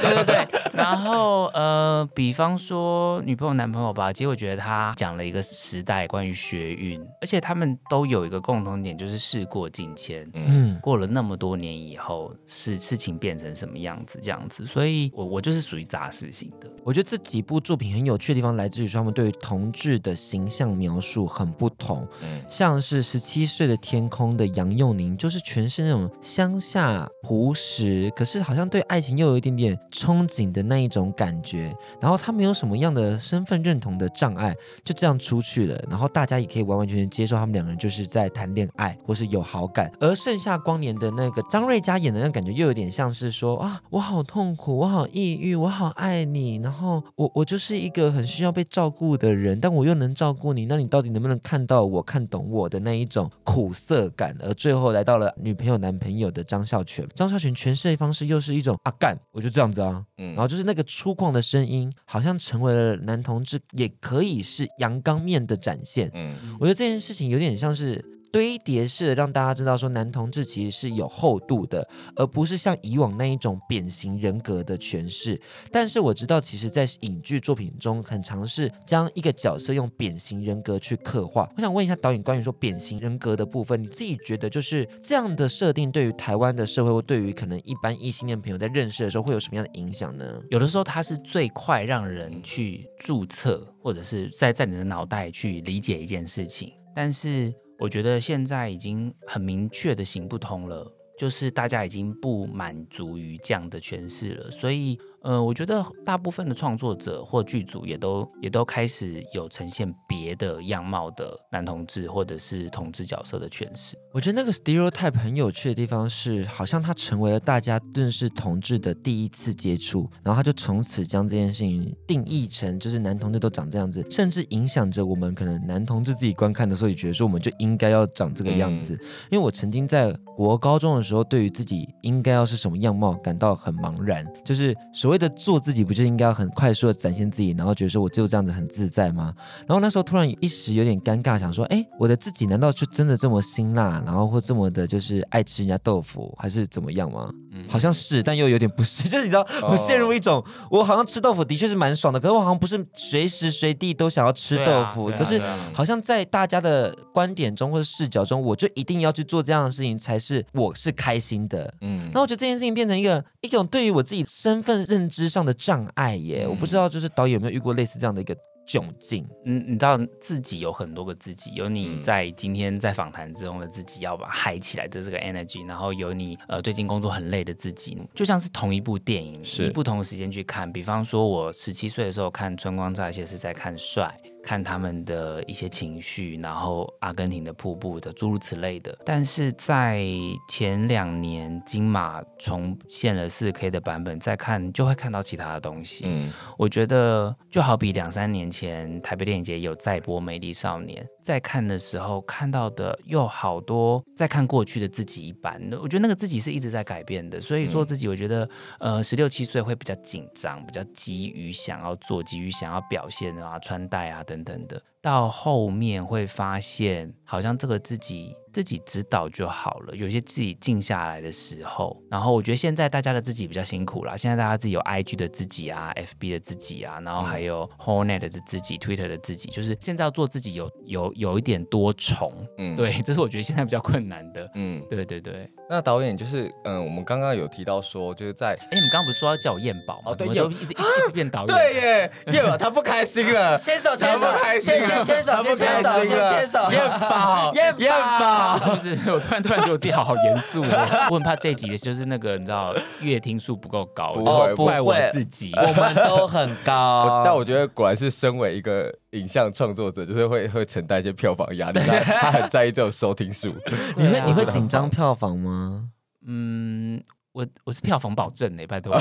E: 对对对，然后呃，比方说女朋友、男朋友吧，其实我觉得他讲了一个时代关于学运，而且他们都有一个共同点，就是事过境迁，嗯，过了那么多年以后，事事情变成什么样子，这样子，所以我我就是属于杂事型的。
B: 我觉得这几部作品很有趣的地方，来自于说他们对于同志的形象描述很不同，嗯，像是十七岁的天空的杨佑宁，就是全是那种乡下。朴实，可是好像对爱情又有一点点憧憬的那一种感觉。然后他没有什么样的身份认同的障碍，就这样出去了。然后大家也可以完完全全接受他们两个人就是在谈恋爱或是有好感。而盛夏光年的那个张瑞佳演的那感觉又有点像是说啊，我好痛苦，我好抑郁，我好爱你。然后我我就是一个很需要被照顾的人，但我又能照顾你，那你到底能不能看到我，看懂我的那一种苦涩感？而最后来到了女朋友男朋友的张孝全。张孝全诠释的方式又是一种啊干，我就这样子啊，嗯，然后就是那个粗犷的声音，好像成为了男同志也可以是阳刚面的展现，嗯，我觉得这件事情有点像是。堆叠式的让大家知道说男同志其实是有厚度的，而不是像以往那一种扁形人格的诠释。但是我知道，其实，在影剧作品中，很尝试将一个角色用扁形人格去刻画。我想问一下导演，关于说扁形人格的部分，你自己觉得就是这样的设定，对于台湾的社会，或对于可能一般异性恋朋友在认识的时候，会有什么样的影响呢？
E: 有的时候，它是最快让人去注册，或者是在在你的脑袋去理解一件事情，但是。我觉得现在已经很明确的行不通了，就是大家已经不满足于这样的诠释了，所以。呃，我觉得大部分的创作者或剧组也都也都开始有呈现别的样貌的男同志或者是同志角色的诠释。
B: 我觉得那个 stereotype 很有趣的地方是，好像它成为了大家认识同志的第一次接触，然后他就从此将这件事情定义成就是男同志都长这样子，甚至影响着我们可能男同志自己观看的时候也觉得说我们就应该要长这个样子。嗯、因为我曾经在国高中的时候，对于自己应该要是什么样貌感到很茫然，就是所谓。的做自己不就应该要很快速的展现自己，然后觉得说我只有这样子很自在吗？然后那时候突然一时有点尴尬，想说，哎，我的自己难道就真的这么辛辣，然后或这么的就是爱吃人家豆腐，还是怎么样吗？嗯，好像是，但又有点不是，就是你知道，我陷入一种，我好像吃豆腐的确是蛮爽的，可是我好像不是随时随地都想要吃豆腐，可是好像在大家的观点中或者视角中，我就一定要去做这样的事情才是我是开心的。嗯，那我觉得这件事情变成一个一种对于我自己身份认。认知上的障碍耶，嗯、我不知道，就是导演有没有遇过类似这样的一个窘境？
E: 嗯，你知道自己有很多个自己，有你在今天在访谈之中的自己，要把嗨起来的这个 energy，然后有你呃最近工作很累的自己，就像是同一部电影，是你不同的时间去看。比方说，我十七岁的时候看《春光乍泄》是在看帅。看他们的一些情绪，然后阿根廷的瀑布的诸如此类的。但是在前两年金马重现了四 K 的版本，再看就会看到其他的东西。嗯，我觉得就好比两三年前台北电影节有再播《美丽少年》，在看的时候看到的又好多在看过去的自己一般。我觉得那个自己是一直在改变的，所以做自己，我觉得呃十六七岁会比较紧张，比较急于想要做，急于想要表现啊，穿戴啊等等的。到后面会发现，好像这个自己自己知道就好了。有些自己静下来的时候，然后我觉得现在大家的自己比较辛苦啦。现在大家自己有 IG 的自己啊，FB 的自己啊，然后还有 Hornet 的自己、嗯、Twitter 的自己，就是现在要做自己有有有一点多重。嗯，对，这是我觉得现在比较困难的。嗯，对对对。
D: 那导演就是，嗯，我们刚刚有提到说，就是在，哎，
E: 你们刚刚不是说要叫我燕宝吗？哦，对，又一直一直一直变导演。
D: 对耶，燕宝 他不开心了，
B: 牵手牵手，开心了。牵手，牵手，牵手，牵手，
D: 燕宝，燕宝，
E: 是不是？我突然突然觉得我自己好好严肃哦。我很怕这一集的就是那个你知道月听数不够高，
B: 不会，不
E: 怪我自己，
B: 我们都很高。
D: 但我觉得果然是身为一个影像创作者，就是会会承担一些票房压力，他很在意这种收听数。
B: 你会你会紧张票房吗？
E: 嗯，我我是票房保证的，拜托。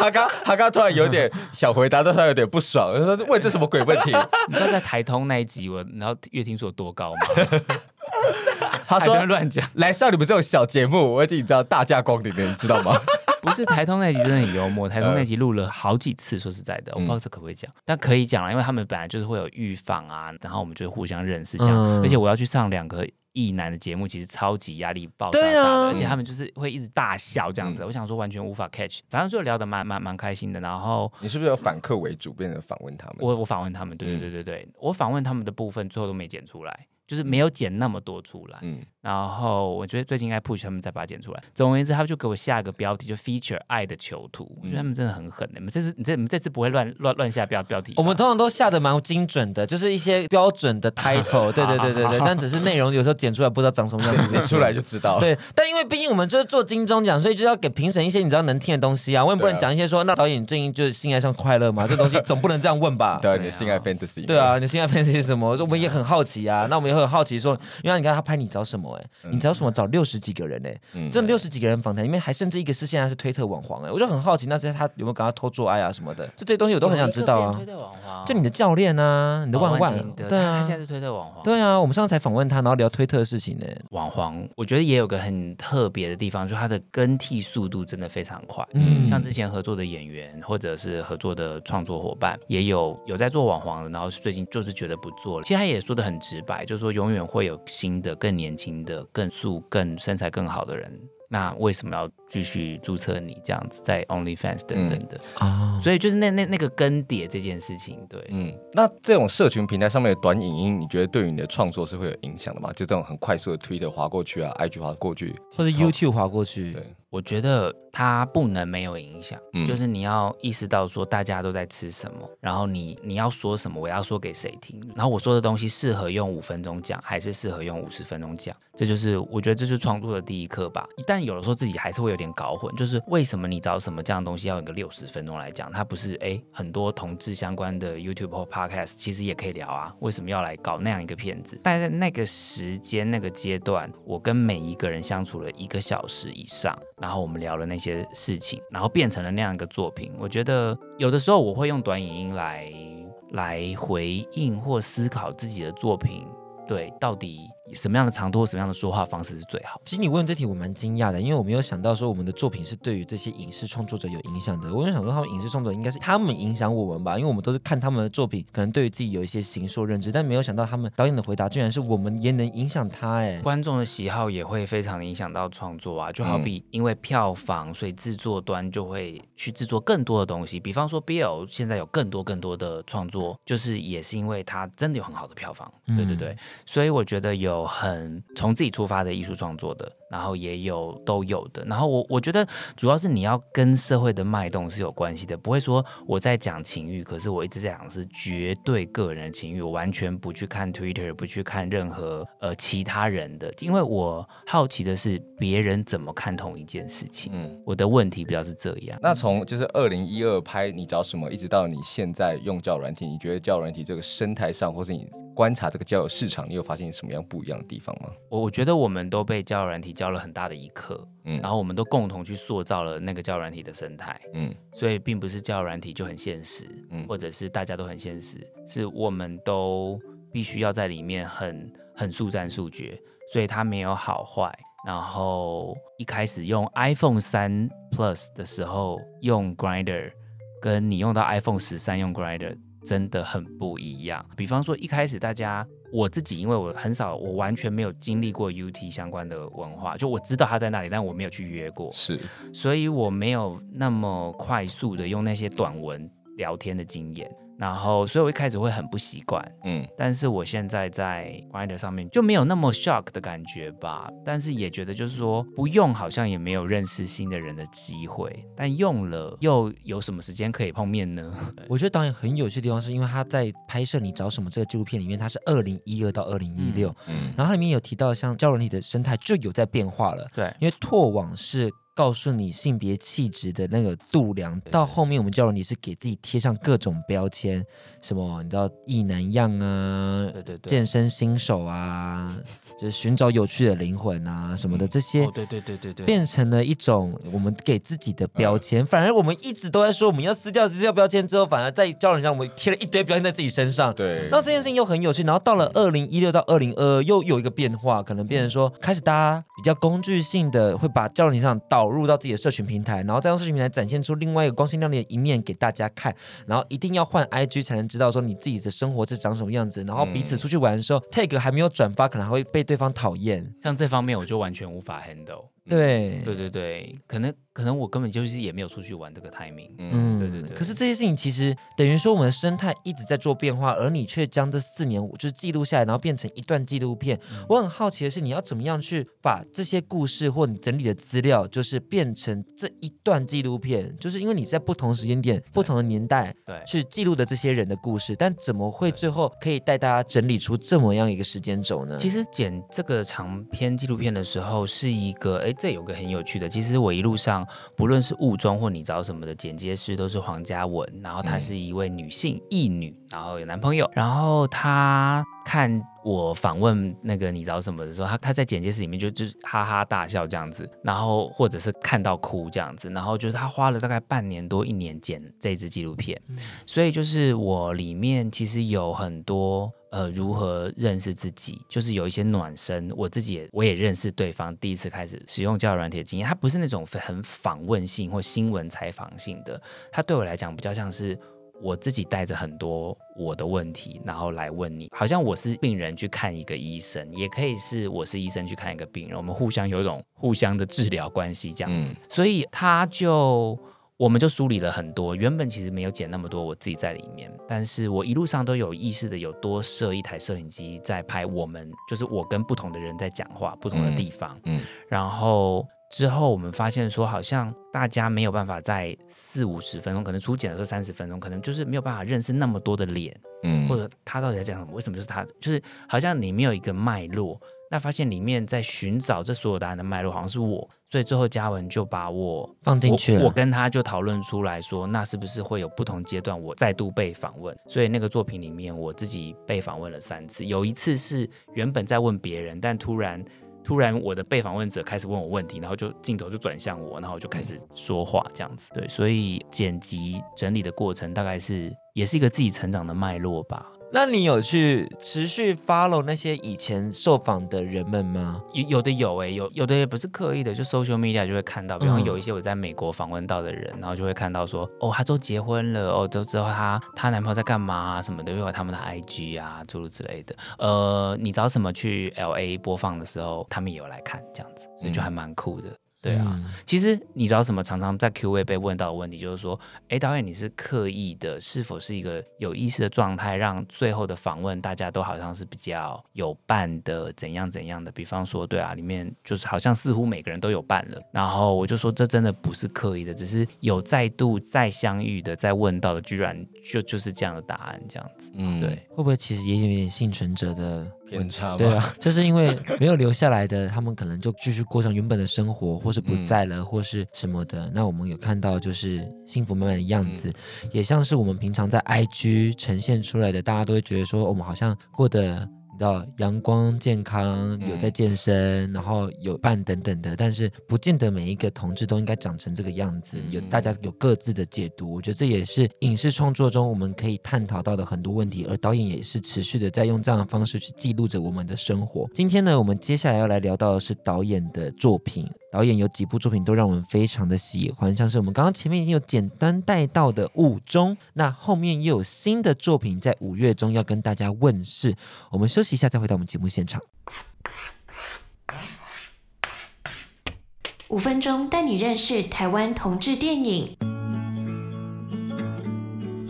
D: 他刚他刚突然有点 想回答，但他有点不爽，他说问这什么鬼问题？
E: 你知道在台通那一集我然后阅听数有多高吗？
D: 他说乱讲，来上你们这种小节目，我已经知道大驾光临的，你知道吗？
E: 不是台通那集真的很幽默，台通那集录了好几次，说实在的，我不知道这可不可以讲，但可以讲了，因为他们本来就是会有预防啊，然后我们就互相认识这样，而且我要去上两个。异男的节目其实超级压力爆炸大的，啊、而且他们就是会一直大笑这样子。嗯、我想说完全无法 catch，反正就聊得蛮蛮蛮开心的。然后
D: 你是不是有反客为主，变成访问他们？
E: 我我访问他们，对对对对对，嗯、我访问他们的部分最后都没剪出来。就是没有剪那么多出来，嗯，然后我觉得最近应该 push 他们再把它剪出来。总而言之，他们就给我下一个标题，就 feature 爱的囚徒。嗯、我觉得他们真的很狠的。你们这次，你这你们这次不会乱乱乱下标标题？
B: 我们通常都下的蛮精准的，就是一些标准的 title。对对对对对，但只是内容有时候剪出来不知道长什么样子，
D: 剪出来就知道。
B: 对，但因为毕竟我们就是做金钟奖，所以就要给评审一些你知道能听的东西啊。我也不能讲一些说，那导演最近就是性爱上快乐嘛？这东西总不能这样问吧？
D: 对，你的性爱 fantasy。
B: 对啊，你的性爱 fantasy 是什么？我们也很好奇啊。那我们也会很好奇说。因为你看他拍你找什么哎、欸，你找什么找六十几个人哎、欸，嗯、这六十几个人访谈里面还甚至一个是现在是推特网黄哎、欸，我就很好奇那些他有没有跟他偷做爱啊什么的，就这些东西我都很想知道啊。推特网黄，就你的教练啊，你的万万，
E: 哦、
B: 对啊，
E: 他现在是推特网黄，
B: 对啊，我们上次才访问他，然后聊推特的事情呢、欸。
E: 网黄，我觉得也有个很特别的地方，就他的更替速度真的非常快。嗯，像之前合作的演员或者是合作的创作伙伴，也有有在做网黄的，然后最近就是觉得不做了。其实他也说的很直白，就是说永远会有新的更年。年轻的、更素、更身材更好的人，那为什么要继续注册你这样子在 OnlyFans 等等的啊？嗯、所以就是那那那个更迭这件事情，对，嗯，
D: 那这种社群平台上面的短影音，你觉得对于你的创作是会有影响的吗？就这种很快速的 Twitter 滑过去啊，IG 划过去，
B: 或者 YouTube 划过去，
D: 对。
E: 我觉得它不能没有影响，嗯、就是你要意识到说大家都在吃什么，然后你你要说什么，我要说给谁听，然后我说的东西适合用五分钟讲，还是适合用五十分钟讲，这就是我觉得这是创作的第一课吧。但有的时候自己还是会有点搞混，就是为什么你找什么这样东西要用个六十分钟来讲？它不是哎很多同志相关的 YouTube 或 Podcast 其实也可以聊啊，为什么要来搞那样一个片子？但在那个时间那个阶段，我跟每一个人相处了一个小时以上。然后我们聊了那些事情，然后变成了那样一个作品。我觉得有的时候我会用短影音来来回应或思考自己的作品，对，到底。什么样的长度，什么样的说话方式是最好？
B: 其实你问这题我蛮惊讶的，因为我没有想到说我们的作品是对于这些影视创作者有影响的。我就想说他们影视创作者应该是他们影响我们吧，因为我们都是看他们的作品，可能对于自己有一些形塑认知，但没有想到他们导演的回答居然是我们也能影响他。哎，
E: 观众的喜好也会非常的影响到创作啊，就好比因为票房，所以制作端就会去制作更多的东西。比方说 BL 现在有更多更多的创作，就是也是因为它真的有很好的票房。对对对，所以我觉得有有很。从自己出发的艺术创作的，然后也有都有的。然后我我觉得主要是你要跟社会的脉动是有关系的，不会说我在讲情欲，可是我一直在讲是绝对个人情欲，我完全不去看 Twitter，不去看任何呃其他人的，因为我好奇的是别人怎么看同一件事情。嗯，我的问题比较是这样。
D: 那从就是二零一二拍你找什么，一直到你现在用交友软体，你觉得交友软体这个生态上，或是你观察这个交友市场，你有发现什么样不一样的地方吗？
E: 我我觉得我们都被交友软体教了很大的一课，嗯，然后我们都共同去塑造了那个教软体的生态，嗯，所以并不是教软体就很现实，嗯，或者是大家都很现实，是我们都必须要在里面很很速战速决，所以它没有好坏。然后一开始用 iPhone 三 Plus 的时候用 Grinder，跟你用到 iPhone 十三用 Grinder 真的很不一样。比方说一开始大家，我自己因为我很少，我完全没有经历过 UT 相关的文化，就我知道他在那里，但我没有去约过，
D: 是，
E: 所以我没有那么快速的用那些短文聊天的经验。然后，所以我一开始会很不习惯，嗯，但是我现在在 Grindr 上面就没有那么 shock 的感觉吧，但是也觉得就是说不用好像也没有认识新的人的机会，但用了又有什么时间可以碰面呢？
B: 我觉得导演很有趣的地方是因为他在拍摄你找什么这个纪录片里面，他是二零一二到二零一六，嗯，然后它里面有提到像交友软体的生态就有在变化了，
E: 对，
B: 因为拓网是。告诉你性别气质的那个度量，到后面我们交友，你是给自己贴上各种标签，什么你知道异男样啊，
E: 对对对，
B: 健身新手啊，就是寻找有趣的灵魂啊什么的这些，
E: 对对对对对，
B: 变成了一种我们给自己的标签。反而我们一直都在说我们要撕掉撕掉标签之后，反而在交友上我们贴了一堆标签在自己身上。
D: 对，
B: 那这件事情又很有趣。然后到了二零一六到二零二二又有一个变化，可能变成说开始大家比较工具性的会把交友上导入到自己的社群平台，然后再用社群平台展现出另外一个光鲜亮丽的一面给大家看，然后一定要换 IG 才能知道说你自己的生活是长什么样子，然后彼此出去玩的时候、嗯、tag 还没有转发，可能还会被对方讨厌。
E: 像这方面我就完全无法 handle。
B: 对
E: 对对对，可能可能我根本就是也没有出去玩这个 timing。
B: 嗯，对对对。可是这些事情其实等于说我们的生态一直在做变化，而你却将这四年就是记录下来，然后变成一段纪录片。嗯、我很好奇的是，你要怎么样去把这些故事或你整理的资料，就是变成这一段纪录片？就是因为你在不同时间点、不同的年代，
E: 对，
B: 去记录的这些人的故事，但怎么会最后可以带大家整理出这么样一个时间轴呢？
E: 其实剪这个长篇纪录片的时候，是一个哎。这有个很有趣的，其实我一路上不论是误装或你找什么的剪接师都是黄嘉文，然后她是一位女性艺女，然后有男朋友，然后她看我访问那个你找什么的时候，她她在剪接室里面就就哈哈大笑这样子，然后或者是看到哭这样子，然后就是她花了大概半年多一年剪这支纪录片，所以就是我里面其实有很多。呃，如何认识自己，就是有一些暖身，我自己也我也认识对方。第一次开始使用交友软体的经验，它不是那种很访问性或新闻采访性的，它对我来讲比较像是我自己带着很多我的问题，然后来问你，好像我是病人去看一个医生，也可以是我是医生去看一个病人，我们互相有一种互相的治疗关系这样子，嗯、所以他就。我们就梳理了很多，原本其实没有剪那么多，我自己在里面，但是我一路上都有意识的有多设一台摄影机在拍我们，就是我跟不同的人在讲话，不同的地方，嗯，嗯，然后之后我们发现说，好像大家没有办法在四五十分钟，可能初剪的时候三十分钟，可能就是没有办法认识那么多的脸，嗯，或者他到底在讲什么，为什么就是他，就是好像你没有一个脉络。那发现里面在寻找这所有答案的脉络，好像是我，所以最后嘉文就把我
B: 放进去了。
E: 我跟他就讨论出来说，那是不是会有不同阶段我再度被访问？所以那个作品里面，我自己被访问了三次，有一次是原本在问别人，但突然突然我的被访问者开始问我问题，然后就镜头就转向我，然后我就开始说话这样子。对，所以剪辑整理的过程大概是也是一个自己成长的脉络吧。
B: 那你有去持续 follow 那些以前受访的人们吗？
E: 有有的有哎、欸，有有的也不是刻意的，就 social media 就会看到，比方有一些我在美国访问到的人，嗯、然后就会看到说，哦，他都结婚了，哦，都知道他他男朋友在干嘛啊什么的，又有他们的 IG 啊诸如此类的。呃，你找什么去 LA 播放的时候，他们也有来看这样子，所以就还蛮酷的。对啊，嗯、其实你知道什么？常常在 Q&A 被问到的问题就是说，哎，导演你是刻意的，是否是一个有意识的状态，让最后的访问大家都好像是比较有伴的，怎样怎样的？比方说，对啊，里面就是好像似乎每个人都有伴了。然后我就说，这真的不是刻意的，只是有再度再相遇的，再问到的，居然就就是这样的答案，这样子。嗯，对，
B: 会不会其实也有点幸存者的？
D: 偏差吗？
B: 对啊，就是因为没有留下来的，他们可能就继续过上原本的生活，或是不在了，嗯、或是什么的。那我们有看到就是幸福满满的样子，嗯、也像是我们平常在 IG 呈现出来的，大家都会觉得说我们好像过得。到阳光健康，有在健身，嗯、然后有伴等等的，但是不见得每一个同志都应该长成这个样子。有大家有各自的解读，我觉得这也是影视创作中我们可以探讨到的很多问题。而导演也是持续的在用这样的方式去记录着我们的生活。今天呢，我们接下来要来聊到的是导演的作品。导演有几部作品都让我们非常的喜欢，像是我们刚刚前面已经有简单带到的《雾中》，那后面又有新的作品在五月中要跟大家问世。我们休息一下，再回到我们节目现场。
A: 五分钟带你认识台湾同志电影。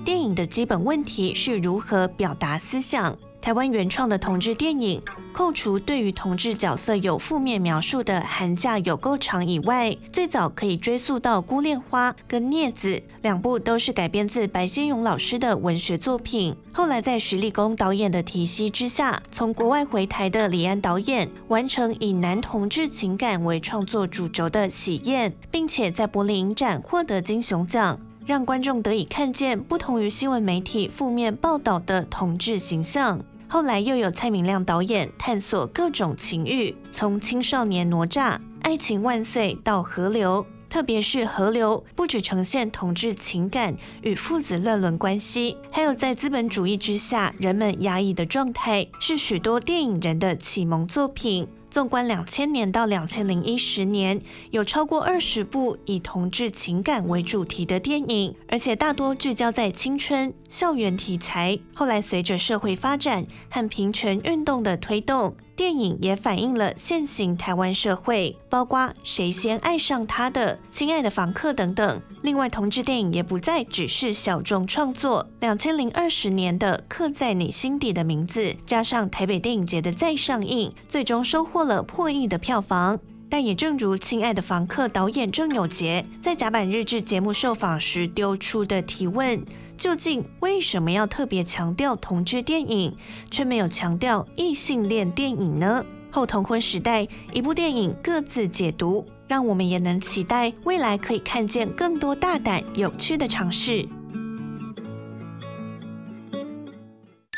A: 电影的基本问题是如何表达思想。台湾原创的同志电影，扣除对于同志角色有负面描述的寒假有够长以外，最早可以追溯到《孤恋花》跟《镊子》两部，都是改编自白先勇老师的文学作品。后来在徐立功导演的提携之下，从国外回台的李安导演完成以男同志情感为创作主轴的《喜宴》，并且在柏林影展获得金熊奖。让观众得以看见不同于新闻媒体负面报道的同志形象。后来又有蔡明亮导演探索各种情欲，从青少年哪吒、爱情万岁到河流，特别是河流，不止呈现同志情感与父子乱伦关系，还有在资本主义之下人们压抑的状态，是许多电影人的启蒙作品。纵观两千年到两千零一十年，有超过二十部以同志情感为主题的电影，而且大多聚焦在青春、校园题材。后来随着社会发展和平权运动的推动，电影也反映了现行台湾社会，包括《谁先爱上他的》《亲爱的房客》等等。另外，同志电影也不再只是小众创作。两千零二十年的《刻在你心底的名字》，加上台北电影节的再上映，最终收获了破亿的票房。但也正如《亲爱的房客》导演郑有杰在甲板日志节目受访时丢出的提问。究竟为什么要特别强调同志电影，却没有强调异性恋电影呢？后同婚时代，一部电影各自解读，让我们也能期待未来可以看见更多大胆有趣的尝试。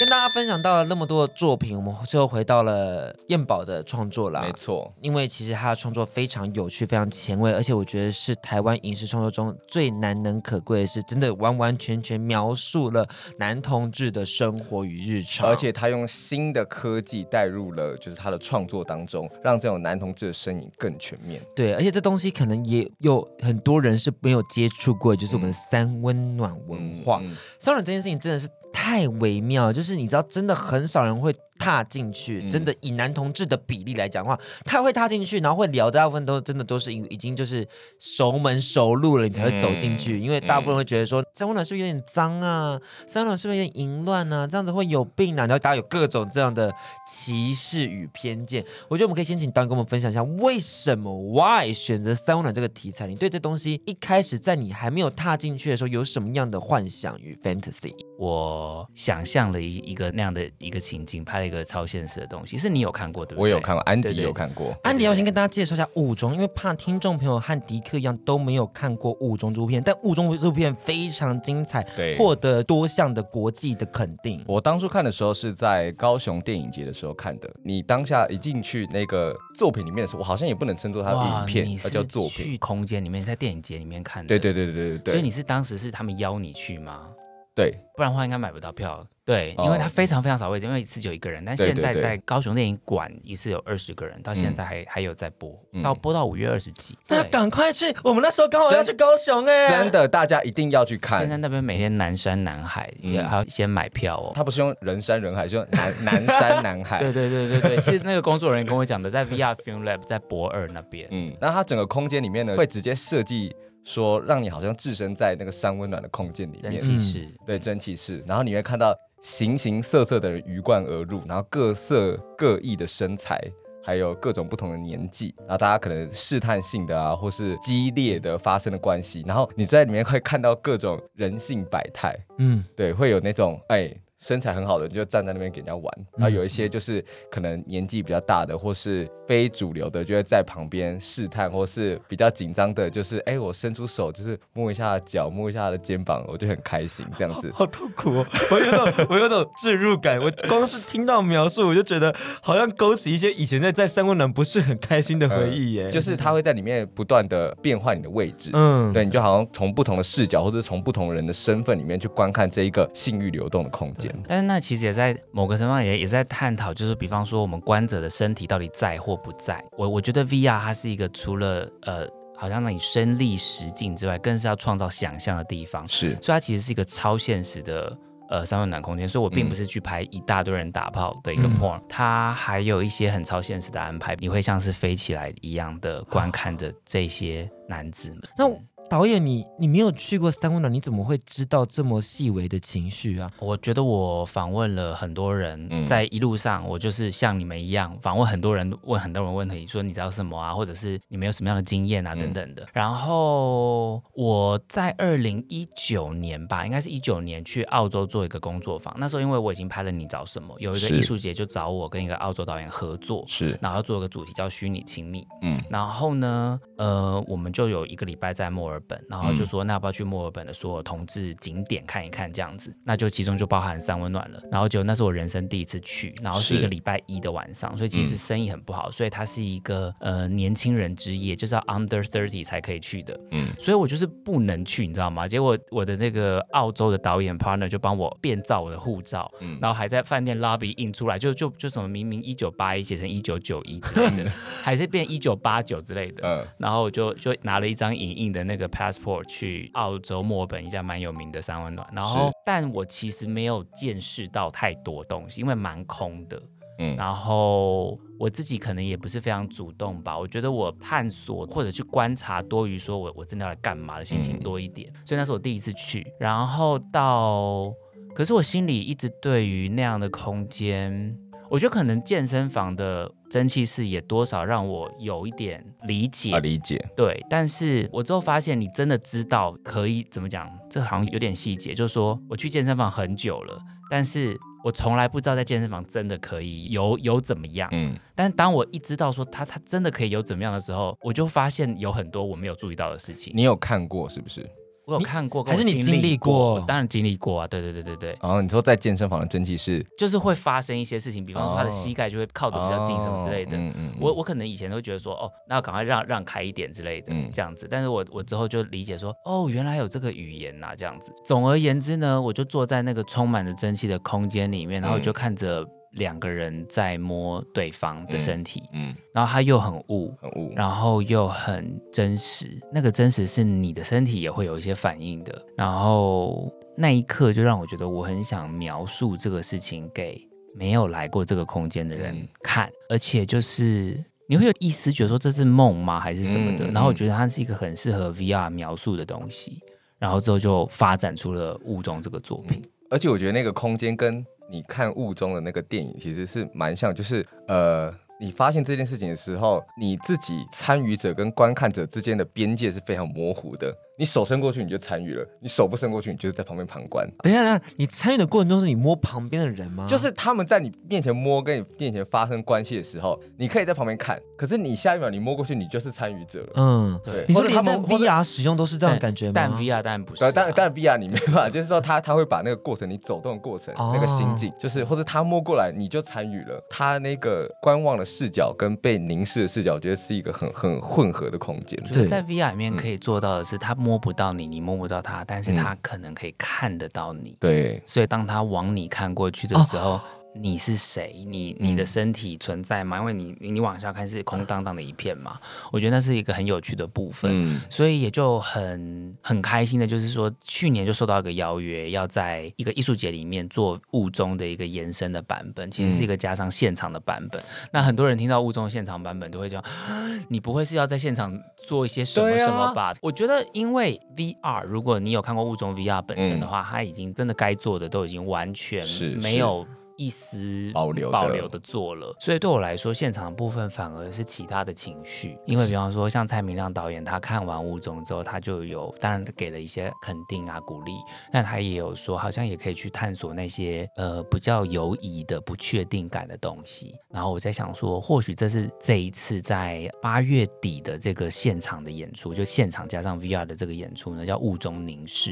B: 跟大家分享到了那么多的作品，我们最后回到了燕宝的创作啦。
D: 没错，
B: 因为其实他的创作非常有趣，非常前卫，而且我觉得是台湾影视创作中最难能可贵的是，真的完完全全描述了男同志的生活与日常，
D: 而且他用新的科技带入了就是他的创作当中，让这种男同志的身影更全面。
B: 对，而且这东西可能也有很多人是没有接触过，就是我们三温暖文化。嗯嗯嗯、三温暖这件事情真的是。太微妙，就是你知道，真的很少人会。踏进去，真的以男同志的比例来讲的话，他会踏进去，然后会聊，大部分都真的都是已已经就是熟门熟路了，你才会走进去。因为大部分会觉得说，三温暖是不是有点脏啊？三温暖是不是有点淫乱啊？这样子会有病啊？然后大家有各种这样的歧视与偏见。我觉得我们可以先请导演跟我们分享一下，为什么 Why 选择三温暖这个题材？你对这东西一开始在你还没有踏进去的时候，有什么样的幻想与 fantasy？
E: 我想象了一一个那样的一个情景，拍了一个。超现实的东西是你有看过对不对？
D: 我有看过，安迪有看过。
B: 安迪，要先跟大家介绍一下《雾中》，因为怕听众朋友和迪克一样都没有看过《雾中》这部片，但《雾中》这部片非常精彩，对，获得多项的国际的肯定。
D: 我当初看的时候是在高雄电影节的时候看的。你当下一进去那个作品里面的时候，我好像也不能称作它的影片，它叫作品。
E: 去空间里面，在电影节里面看的。
D: 对对对对对对。
E: 所以你是当时是他们邀你去吗？
D: 对，
E: 不然的话应该买不到票。对，因为它非常非常少位置，因为一次就一个人。但现在在高雄电影馆一次有二十个人，到现在还、嗯、还有在播，要播到五月二十几。
B: 那赶快去！我们那时候刚好要去高雄哎，
D: 真的，大家一定要去看。
E: 现在那边每天南山南海，也还要先买票哦。
D: 他不是用人山人海，是用南南山南海。
E: 对对对对对，是那个工作人员跟我讲的，在 VR Film Lab 在博二那边。
D: 嗯，那它整个空间里面呢，会直接设计。说让你好像置身在那个山温暖的空间里面，
E: 蒸汽室，
D: 嗯、对，蒸汽室，然后你会看到形形色色的人鱼贯而入，然后各色各异的身材，还有各种不同的年纪，然后大家可能试探性的啊，或是激烈的发生的关系，然后你在里面会看到各种人性百态，嗯，对，会有那种哎。身材很好的就站在那边给人家玩，然后有一些就是可能年纪比较大的或是非主流的，就会在旁边试探，或是比较紧张的，就是哎、欸，我伸出手就是摸一下脚，摸一下他的肩膀，我就很开心这样子。
B: 好痛苦哦，我有种我有种置入感，我光是听到描述我就觉得好像勾起一些以前在在三温暖不是很开心的回忆耶。
D: 嗯、就是他会在里面不断的变换你的位置，嗯，对，你就好像从不同的视角或者从不同人的身份里面去观看这一个性欲流动的空间。
E: 但是那其实也在某个程度上也也在探讨，就是比方说我们观者的身体到底在或不在。我我觉得 VR 它是一个除了呃好像让你身历实境之外，更是要创造想象的地方。
D: 是，
E: 所以它其实是一个超现实的呃三温暖空间。所以我并不是去拍一大堆人打炮的一个 porn，嗯，它还有一些很超现实的安排，你会像是飞起来一样的观看着这些男子们。
B: 那导演你，你你没有去过三温暖，你怎么会知道这么细微的情绪啊？
E: 我觉得我访问了很多人，嗯、在一路上，我就是像你们一样访问很多人，问很多人问题，说你知道什么啊，或者是你们有什么样的经验啊，等等的。嗯、然后我在二零一九年吧，应该是一九年去澳洲做一个工作坊。那时候因为我已经拍了《你找什么》，有一个艺术节就找我跟一个澳洲导演合作，
D: 是，
E: 然后要做一个主题叫虚拟亲密。嗯，然后呢，呃，我们就有一个礼拜在墨尔本，然后就说那要不要去墨尔本的所有同志景点看一看这样子？那就其中就包含三温暖了。然后就那是我人生第一次去，然后是一个礼拜一的晚上，所以其实生意很不好，所以它是一个呃年轻人之夜，就是要 under thirty 才可以去的。嗯，所以我就是不能去，你知道吗？结果我的那个澳洲的导演 partner 就帮我变造我的护照，嗯，然后还在饭店 lobby 印出来，就就就什么明明一九八一写成一九九一之类的，还是变一九八九之类的。嗯，然后我就就拿了一张影印的那个 passport。去澳洲墨尔本一家蛮有名的三温暖，然后但我其实没有见识到太多东西，因为蛮空的。嗯，然后我自己可能也不是非常主动吧，我觉得我探索或者去观察多于说我我真的要来干嘛的心情多一点，嗯，所以那是我第一次去，然后到，可是我心里一直对于那样的空间。我觉得可能健身房的蒸汽室也多少让我有一点理解，
D: 啊，理解，
E: 对。但是我之后发现，你真的知道可以怎么讲？这好像有点细节，就是说我去健身房很久了，但是我从来不知道在健身房真的可以有有怎么样。嗯。但当我一知道说他他真的可以有怎么样的时候，我就发现有很多我没有注意到的事情。
D: 你有看过是不是？
E: 我有看过，
B: 还是你经历过？
E: 我当然经历过啊！对对对对对。
D: 然后你说在健身房的蒸汽室，
E: 就是会发生一些事情，比方说他的膝盖就会靠得比较近什么之类的。嗯嗯。我我可能以前都觉得说，哦，那要赶快让让开一点之类的，这样子。但是我我之后就理解说，哦，原来有这个语言呐，这样子。总而言之呢，我就坐在那个充满着蒸汽的空间里面，然后就看着。两个人在摸对方的身体，嗯，嗯，然后他又很雾，很雾，然后又很真实。那个真实是你的身体也会有一些反应的。然后那一刻就让我觉得我很想描述这个事情给没有来过这个空间的人看，嗯、而且就是你会有一丝觉得说这是梦吗，还是什么的？嗯、然后我觉得它是一个很适合 VR 描述的东西。然后之后就发展出了《雾中》这个作品。
D: 而且我觉得那个空间跟你看雾中的那个电影其实是蛮像，就是呃，你发现这件事情的时候，你自己参与者跟观看者之间的边界是非常模糊的。你手伸过去你就参与了，你手不伸过去你就是在旁边旁观。
B: 等一下，等一下，你参与的过程中是你摸旁边的人吗？
D: 就是他们在你面前摸，跟你面前发生关系的时候，你可以在旁边看。可是你下一秒你摸过去，你就是参与者了。
B: 嗯，对。你说他们 VR 使用都是这样感觉吗？
E: 但 VR 当然不是、啊。
D: 当然当然 VR 你没办法，就是说他他会把那个过程，你走动的过程，哦、那个心境，就是或者他摸过来你就参与了。他那个观望的视角跟被凝视的视角，我觉得是一个很很混合的空间。
E: 我觉得在 VR 里面可以做到的是，他摸不到你，你摸不到他，但是他可能可以看得到你。
D: 对，
E: 所以当他往你看过去的时候。哦你是谁？你你的身体存在吗？因为你你往下看是空荡荡的一片嘛。我觉得那是一个很有趣的部分，嗯、所以也就很很开心的，就是说去年就受到一个邀约，要在一个艺术节里面做雾中的一个延伸的版本，其实是一个加上现场的版本。嗯、那很多人听到雾中的现场版本都会讲，你不会是要在现场做一些什么什么吧？啊、我觉得，因为 VR，如果你有看过雾中 VR 本身的话，它、嗯、已经真的该做的都已经完全没有。一丝保留保留的做了，所以对我来说，现场的部分反而是其他的情绪。因为比方说，像蔡明亮导演，他看完《雾中》之后，他就有当然给了一些肯定啊鼓励，但他也有说，好像也可以去探索那些呃比较犹疑的不确定感的东西。然后我在想说，或许这是这一次在八月底的这个现场的演出，就现场加上 VR 的这个演出呢，叫《雾中凝视》，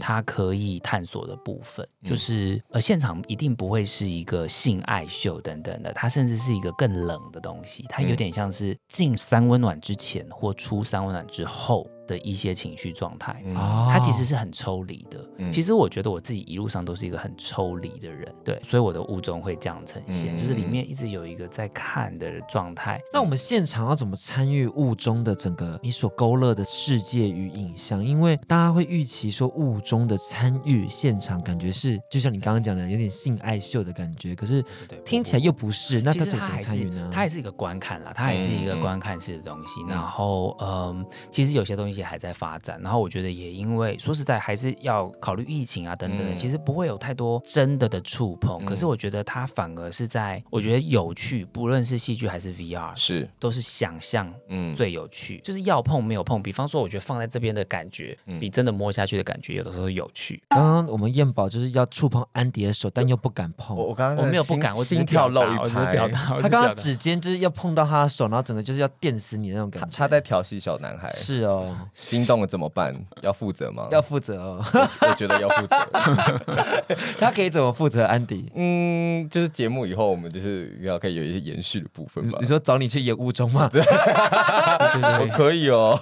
E: 它可以探索的部分，就是呃现场一定不会是。是一个性爱秀等等的，它甚至是一个更冷的东西，它有点像是进三温暖之前或出三温暖之后。的一些情绪状态，它其实是很抽离的。嗯、其实我觉得我自己一路上都是一个很抽离的人，对，所以我的雾中会这样呈现，嗯、就是里面一直有一个在看的状态。
B: 那我们现场要怎么参与雾中的整个你所勾勒的世界与影像？因为大家会预期说雾中的参与现场感觉是，就像你刚刚讲的，有点性爱秀的感觉，可是听起来又不是。那他怎么参与呢？
E: 它也是一个观看啦，它也是一个观看式的东西。嗯、然后，嗯，其实有些东西。也还在发展，然后我觉得也因为说实在还是要考虑疫情啊等等的，嗯、其实不会有太多真的的触碰。嗯、可是我觉得它反而是在，我觉得有趣，不论是戏剧还是 VR，
D: 是
E: 都是想象嗯最有趣，嗯、就是要碰没有碰。比方说，我觉得放在这边的感觉，嗯、比真的摸下去的感觉有的时候有趣。
B: 刚刚我们燕宝就是要触碰安迪的手，但又不敢碰。
D: 我我刚刚
E: 我没有不敢，我
D: 心跳漏一拍。
B: 他刚刚指尖就是要碰到他的手，然后整个就是要电死你那种感觉。
D: 他在调戏小男孩。
B: 是哦，
D: 心动了怎么？办 要负责吗？
B: 要负责哦，
D: 我觉得要负责。
B: 他可以怎么负责？安迪，
D: 嗯，就是节目以后我们就是要可以有一些延续的部分吧。
B: 你说找你去演雾中吗？
D: 我可以哦，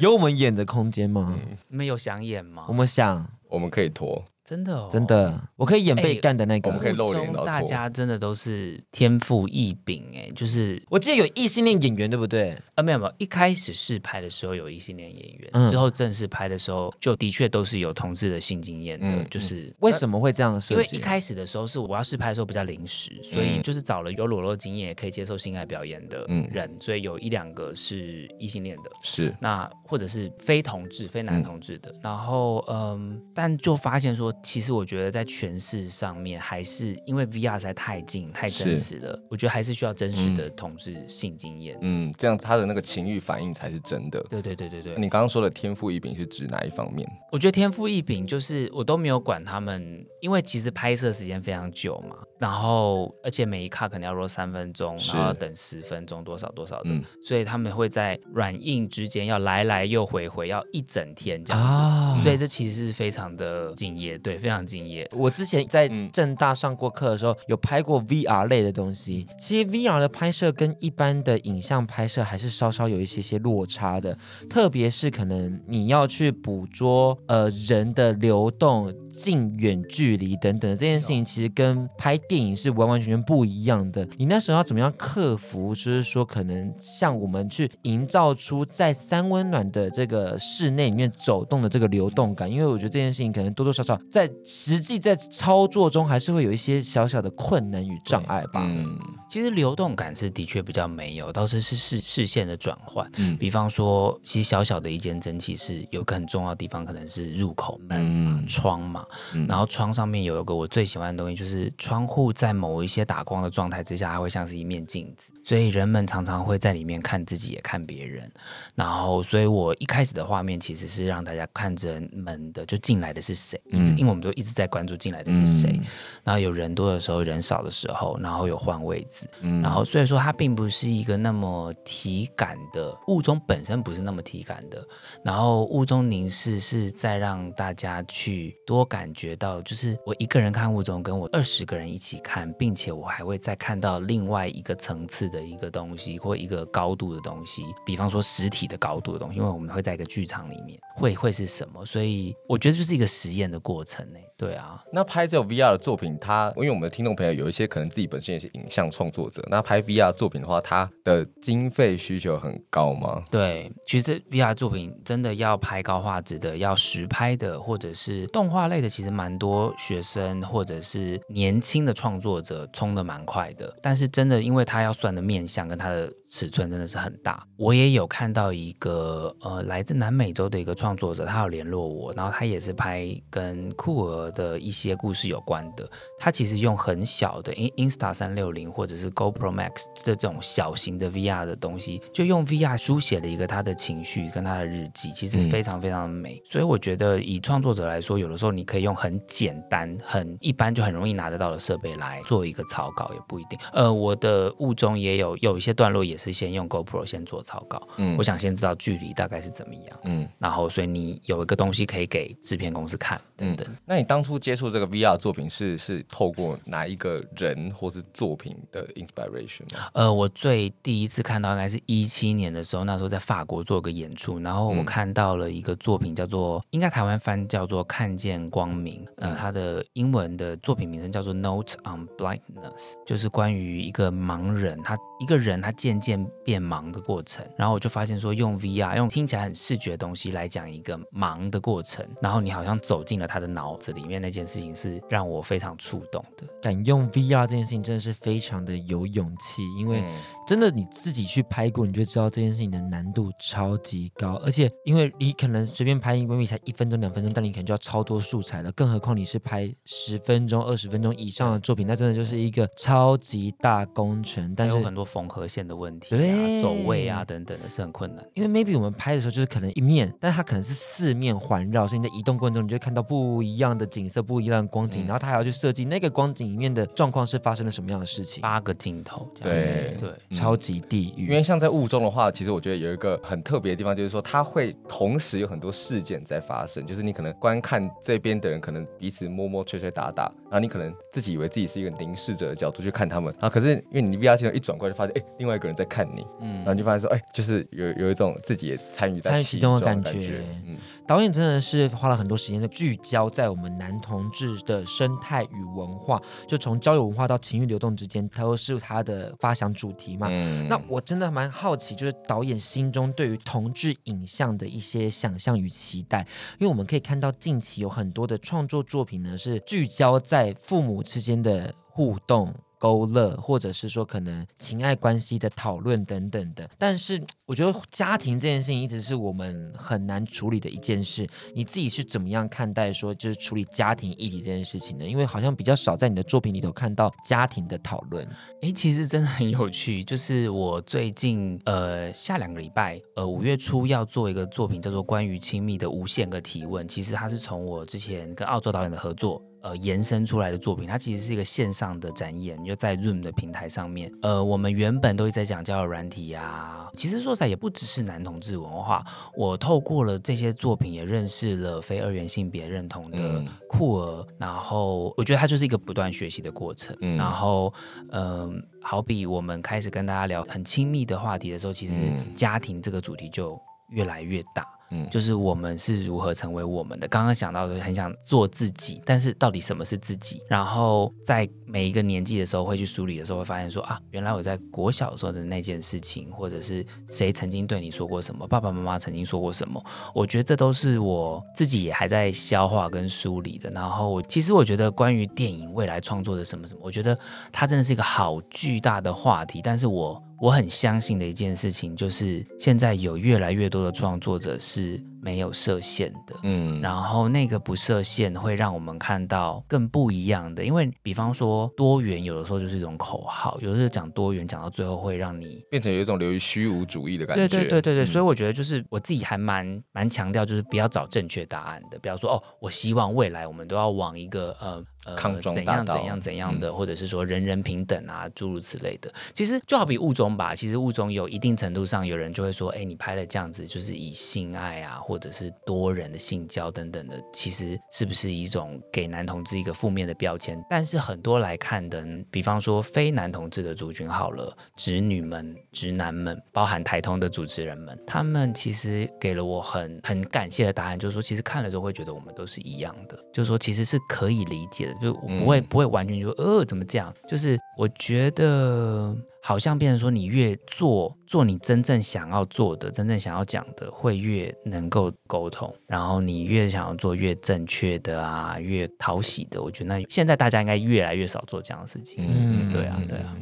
B: 有我们演的空间吗？
E: 你们有想演吗？
B: 我们想，
D: 我们可以拖。
E: 真的，哦，
B: 真的，我可以演被干的那个。
D: 欸、我们可以露脸，
E: 大家真的都是天赋异禀哎，就是
B: 我记得有异性恋演员，对不对？
E: 啊，没有没有，一开始试拍的时候有异性恋演员，嗯、之后正式拍的时候就的确都是有同志的性经验的，嗯、就是
B: 为什么会这样？
E: 因为一开始的时候是我要试拍的时候比较临时，所以就是找了有裸露经验也可以接受性爱表演的人，嗯、所以有一两个是异性恋的，
D: 是。
E: 那或者是非同志、非男同志的，嗯、然后嗯，但就发现说，其实我觉得。在诠释上面，还是因为 VR 实在太近、太真实了。我觉得还是需要真实的同志性经验。
D: 嗯，这样他的那个情欲反应才是真的。
E: 对对对对对。
D: 你刚刚说的天赋异禀是指哪一方面？
E: 我觉得天赋异禀就是我都没有管他们，因为其实拍摄时间非常久嘛，然后而且每一卡可能要 roll 三分钟，然后等十分钟多少多少的，嗯、所以他们会在软硬之间要来来又回回，要一整天这样子。啊、所以这其实是非常的敬业，对，非常敬业。
B: 我之前在正大上过课的时候，有拍过 VR 类的东西。其实 VR 的拍摄跟一般的影像拍摄还是稍稍有一些些落差的，特别是可能你要去捕捉呃人的流动。近远距离等等的这件事情，其实跟拍电影是完完全全不一样的。你那时候要怎么样克服？就是说，可能像我们去营造出在三温暖的这个室内里面走动的这个流动感，因为我觉得这件事情可能多多少少在实际在操作中还是会有一些小小的困难与障碍吧。
E: 嗯，其实流动感是的确比较没有，倒是是视视线的转换。嗯，比方说，其实小小的一间蒸汽室有个很重要的地方，可能是入口门嘛、嗯、窗嘛。然后窗上面有一个我最喜欢的东西，就是窗户在某一些打光的状态之下，它会像是一面镜子。所以人们常常会在里面看自己，也看别人。然后，所以我一开始的画面其实是让大家看着门的，就进来的是谁？因为我们都一直在关注进来的是谁。然后有人多的时候，人少的时候，然后有换位置。嗯然后，所以说它并不是一个那么体感的，雾中本身不是那么体感的。然后雾中凝视是在让大家去多感觉到，就是我一个人看雾中，跟我二十个人一起看，并且我还会再看到另外一个层次的。的一个东西，或一个高度的东西，比方说实体的高度的东西，因为我们会在一个剧场里面，会会是什么？所以我觉得就是一个实验的过程呢。对啊，
D: 那拍这种 VR 的作品，他因为我们的听众朋友有一些可能自己本身也是影像创作者，那拍 VR 作品的话，它的经费需求很高吗？
E: 对，其实 VR 作品真的要拍高画质的，要实拍的，或者是动画类的，其实蛮多学生或者是年轻的创作者冲得蛮快的。但是真的，因为他要算的面向跟他的尺寸真的是很大。我也有看到一个呃来自南美洲的一个创作者，他有联络我，然后他也是拍跟酷儿的一些故事有关的，他其实用很小的 Insta 三六零或者是 GoPro Max 的这种小型的 VR 的东西，就用 VR 书写了一个他的情绪跟他的日记，其实非常非常的美。嗯、所以我觉得以创作者来说，有的时候你可以用很简单、很一般就很容易拿得到的设备来做一个草稿，也不一定。呃，我的物中也有有一些段落也是先用 GoPro 先做草稿，嗯，我想先知道距离大概是怎么样，嗯，然后所以你有一个东西可以给制片公司看，等等。
D: 嗯、那你当初接触这个 VR 作品是是透过哪一个人或是作品的 inspiration 吗？
E: 呃，我最第一次看到应该是一七年的时候，那时候在法国做个演出，然后我看到了一个作品叫做，嗯、应该台湾翻叫做《看见光明》，呃，它的英文的作品名称叫做 Note on Blindness，就是关于一个盲人，他一个人他渐渐变盲的过程，然后我就发现说，用 VR 用听起来很视觉的东西来讲一个盲的过程，然后你好像走进了他的脑子里面那件事情是让我非常触动的。
B: 敢用 VR 这件事情真的是非常的有勇气，因为真的你自己去拍过，你就知道这件事情的难度超级高。而且因为你可能随便拍一个闺蜜才一分钟两分钟，但你可能就要超多素材了。更何况你是拍十分钟二十分钟以上的作品，那真的就是一个超级大工程。但是
E: 有很多缝合线的问题、啊，对，走位啊等等的是很困难。
B: 因为 maybe 我们拍的时候就是可能一面，但它可能是四面环绕，所以你在移动过程中你就会看到不一样的景色，不一样的光景，嗯、然后他还要去设计那个光景里面的状况是发生了什么样的事情。
E: 八个镜头这样子，
B: 对超级地狱。
D: 因为像在雾中的话，其实我觉得有一个很特别的地方，就是说它会同时有很多事件在发生，就是你可能观看这边的人可能彼此摸摸、吹吹打打，然后你可能自己以为自己是一个凝视者的角度去看他们，然后可是因为你 VR 镜头一转过来，就发现哎，另外一个人在看你，嗯，然后你就发现说哎，就是有有一种自己也参与在
B: 其中的感
D: 觉。嗯，
B: 导演真的是花了很多时间的聚焦在我们男同志的生态与文化，就从交友文化到情欲流动之间，它都是他的发想主题嘛。嗯，那我真的蛮好奇，就是导演心中对于同志影像的一些想象与期待，因为我们可以看到近期有很多的创作作品呢，是聚焦在父母之间的互动。勾勒，或者是说可能情爱关系的讨论等等的，但是我觉得家庭这件事情一直是我们很难处理的一件事。你自己是怎么样看待说就是处理家庭议题这件事情呢？因为好像比较少在你的作品里头看到家庭的讨论。
E: 诶，其实真的很有趣，就是我最近呃下两个礼拜呃五月初要做一个作品，叫做关于亲密的无限个提问。其实它是从我之前跟澳洲导演的合作。呃，延伸出来的作品，它其实是一个线上的展演，就在 Zoom 的平台上面。呃，我们原本都一直在讲交友软体呀、啊，其实说实在也不只是男同志文化。我透过了这些作品，也认识了非二元性别认同的酷儿。嗯、然后，我觉得它就是一个不断学习的过程。嗯、然后，嗯、呃，好比我们开始跟大家聊很亲密的话题的时候，其实家庭这个主题就越来越大。嗯，就是我们是如何成为我们的。刚刚想到的，很想做自己，但是到底什么是自己？然后在每一个年纪的时候，会去梳理的时候，会发现说啊，原来我在国小时候的那件事情，或者是谁曾经对你说过什么，爸爸妈妈曾经说过什么。我觉得这都是我自己也还在消化跟梳理的。然后，其实我觉得关于电影未来创作的什么什么，我觉得它真的是一个好巨大的话题。但是我。我很相信的一件事情，就是现在有越来越多的创作者是没有设限的，嗯，然后那个不设限会让我们看到更不一样的，因为比方说多元有的时候就是一种口号，有的时候讲多元讲到最后会让你
D: 变成有一种流于虚无主义的感觉。
E: 对对对对对，嗯、所以我觉得就是我自己还蛮蛮强调，就是不要找正确答案的，比方说哦，我希望未来我们都要往一个呃。呃，怎样怎样怎样的，嗯、或者是说人人平等啊，诸如此类的。其实就好比物种吧，其实物种有一定程度上，有人就会说，哎，你拍了这样子，就是以性爱啊，或或者是多人的性交等等的，其实是不是一种给男同志一个负面的标签？但是很多来看的，比方说非男同志的族群好了，直女们、直男们，包含台通的主持人们，他们其实给了我很 很感谢的答案，就是说，其实看了之后会觉得我们都是一样的，就是说，其实是可以理解的，就不会、嗯、不会完全就说呃怎么这样，就是我觉得。好像变成说，你越做做你真正想要做的、真正想要讲的，会越能够沟通。然后你越想要做越正确的啊，越讨喜的。我觉得那现在大家应该越来越少做这样的事情。嗯，对啊，对啊，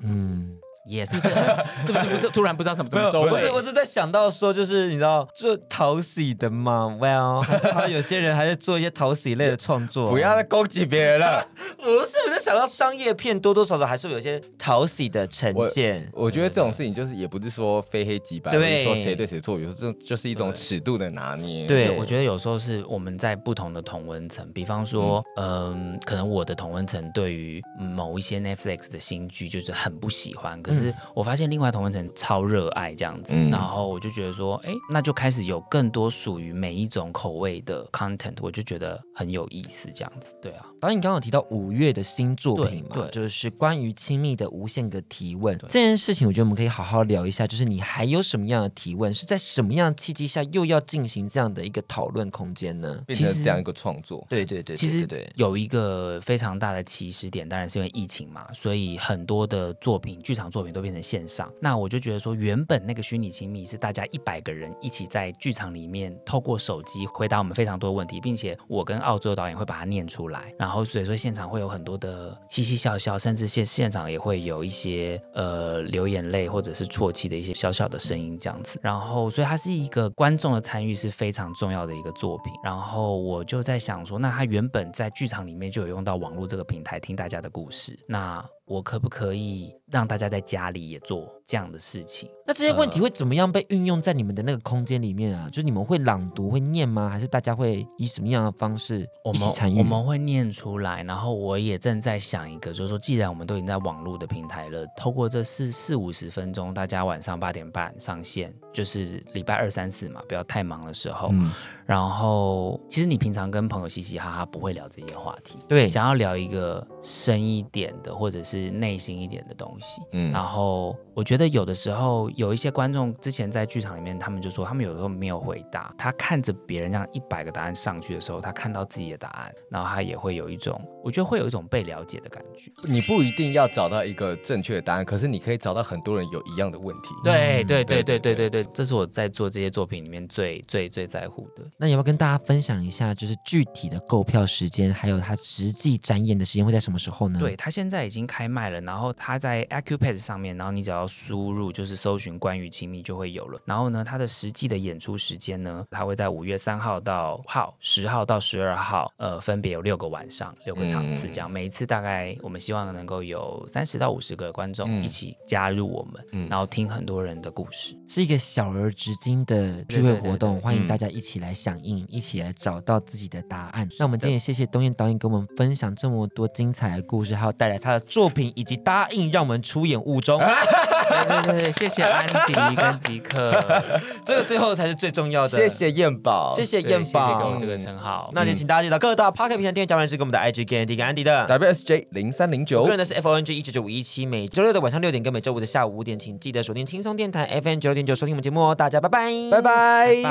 E: 嗯。也、yeah, 是不是 是不是不是突然不知道怎么怎么收尾？
B: 我我是在想到说，就是你知道做讨喜的嘛？Well，好像有些人还是做一些讨喜类的 创作。
D: 不要再攻击别人了。
B: 不是，我就想到商业片多多少少还是有些讨喜的呈现
D: 我。我觉得这种事情就是也不是说非黑即白，对，说谁对谁错，有时候这就是一种尺度的拿捏。
E: 对，我觉得有时候是我们在不同的同温层，比方说，嗯、呃，可能我的同温层对于某一些 Netflix 的新剧就是很不喜欢，可是。可是我发现另外同温层超热爱这样子，嗯，然后我就觉得说，哎，那就开始有更多属于每一种口味的 content，我就觉得很有意思这样子。对啊，
B: 导演刚刚有提到五月的新作品嘛，对，就是关于亲密的无限个提问这件事情，我觉得我们可以好好聊一下。就是你还有什么样的提问，是在什么样的契机下又要进行这样的一个讨论空间呢？
D: 变成这样一个创作？
B: 对对对，对，
E: 其实对，有一个非常大的起始点，当然是因为疫情嘛，所以很多的作品，剧场作品都变成。线上，那我就觉得说，原本那个虚拟亲密是大家一百个人一起在剧场里面，透过手机回答我们非常多的问题，并且我跟澳洲导演会把它念出来，然后所以说现场会有很多的嘻嘻笑笑，甚至现现场也会有一些呃流眼泪或者是啜泣的一些小小的声音这样子，然后所以它是一个观众的参与是非常重要的一个作品，然后我就在想说，那他原本在剧场里面就有用到网络这个平台听大家的故事，那。我可不可以让大家在家里也做这样的事情？
B: 那这些问题会怎么样被运用在你们的那个空间里面啊？呃、就是你们会朗读、会念吗？还是大家会以什么样的方式一起参与？
E: 我们我们会念出来，然后我也正在想一个，就是说，既然我们都已经在网络的平台了，透过这四四五十分钟，大家晚上八点半上线，就是礼拜二、三、四嘛，不要太忙的时候。嗯然后，其实你平常跟朋友嘻嘻哈哈不会聊这些话题，
B: 对，
E: 想要聊一个深一点的，或者是内心一点的东西。嗯，然后我觉得有的时候有一些观众之前在剧场里面，他们就说他们有的时候没有回答，他看着别人这样一百个答案上去的时候，他看到自己的答案，然后他也会有一种，我觉得会有一种被了解的感觉。
D: 你不一定要找到一个正确的答案，可是你可以找到很多人有一样的问题。
E: 对对对对对对对，这是我在做这些作品里面最最最在乎的。
B: 那有没有跟大家分享一下，就是具体的购票时间，还有它实际展演的时间会在什么时候呢？
E: 对，它现在已经开卖了，然后它在 Accupass 上面，然后你只要输入就是搜寻关于亲密就会有了。然后呢，它的实际的演出时间呢，它会在五月三号到号，十号到十二号，呃，分别有六个晚上，六个场次这样，嗯、每一次大概我们希望能够有三十到五十个观众一起加入我们，嗯、然后听很多人的故事，
B: 是一个小而直金的聚会活动，欢迎大家一起来响应。一起来找到自己的答案。那我们今天也谢谢东燕导演给我们分享这么多精彩的故事，还有带来他的作品，以及答应让我们出演雾中。
E: 对对对，谢谢安迪跟迪克，
B: 这个最后才是最重要的。
D: 谢谢燕宝，
B: 谢谢燕宝，谢谢给我
E: 这个称号。
B: 那就请大家记得各大 Podcast 平台订阅加入是跟我们的 IG 跟迪跟安迪的
D: WSJ 零三零九，个人
B: 的是 FONG 一九九五一七，每周六的晚上六点跟每周五的下午五点，请记得锁定轻松电台 FM 九六点九收听我们节目哦。大家拜拜，
D: 拜拜，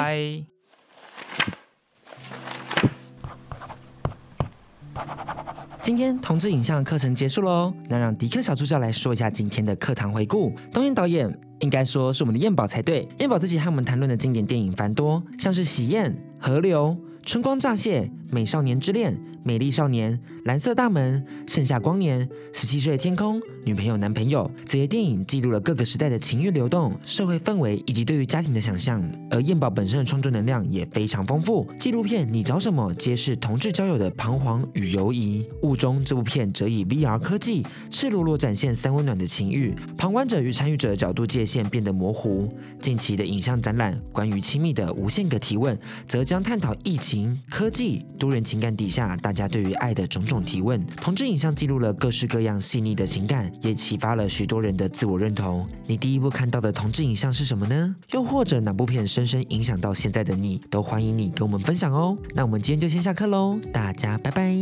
E: 拜。
B: 今天同志影像课程结束喽，那让迪克小助教来说一下今天的课堂回顾。东英导演应该说是我们的燕宝才对，燕宝自己和我们谈论的经典电影繁多，像是《喜宴》《河流》《春光乍泄》《美少年之恋》。美丽少年、蓝色大门、盛夏光年、十七岁的天空、女朋友、男朋友，这些电影记录了各个时代的情欲流动、社会氛围以及对于家庭的想象。而彦宝本身的创作能量也非常丰富。纪录片《你找什么》揭示同志交友的彷徨与犹疑。雾中这部片则以 VR 科技赤裸裸展现三温暖的情欲，旁观者与参与者的角度界限变得模糊。近期的影像展览关于亲密的无限个提问，则将探讨疫情、科技、多人情感底下，大家对于爱的种种提问。同志影像记录了各式各样细腻的情感，也启发了许多人的自我认同。你第一部看到的同志影像是什么呢？又或者哪部片深深影响到现在的你？都欢迎你跟我们分享哦。那我们今天就先下课喽，大家拜拜。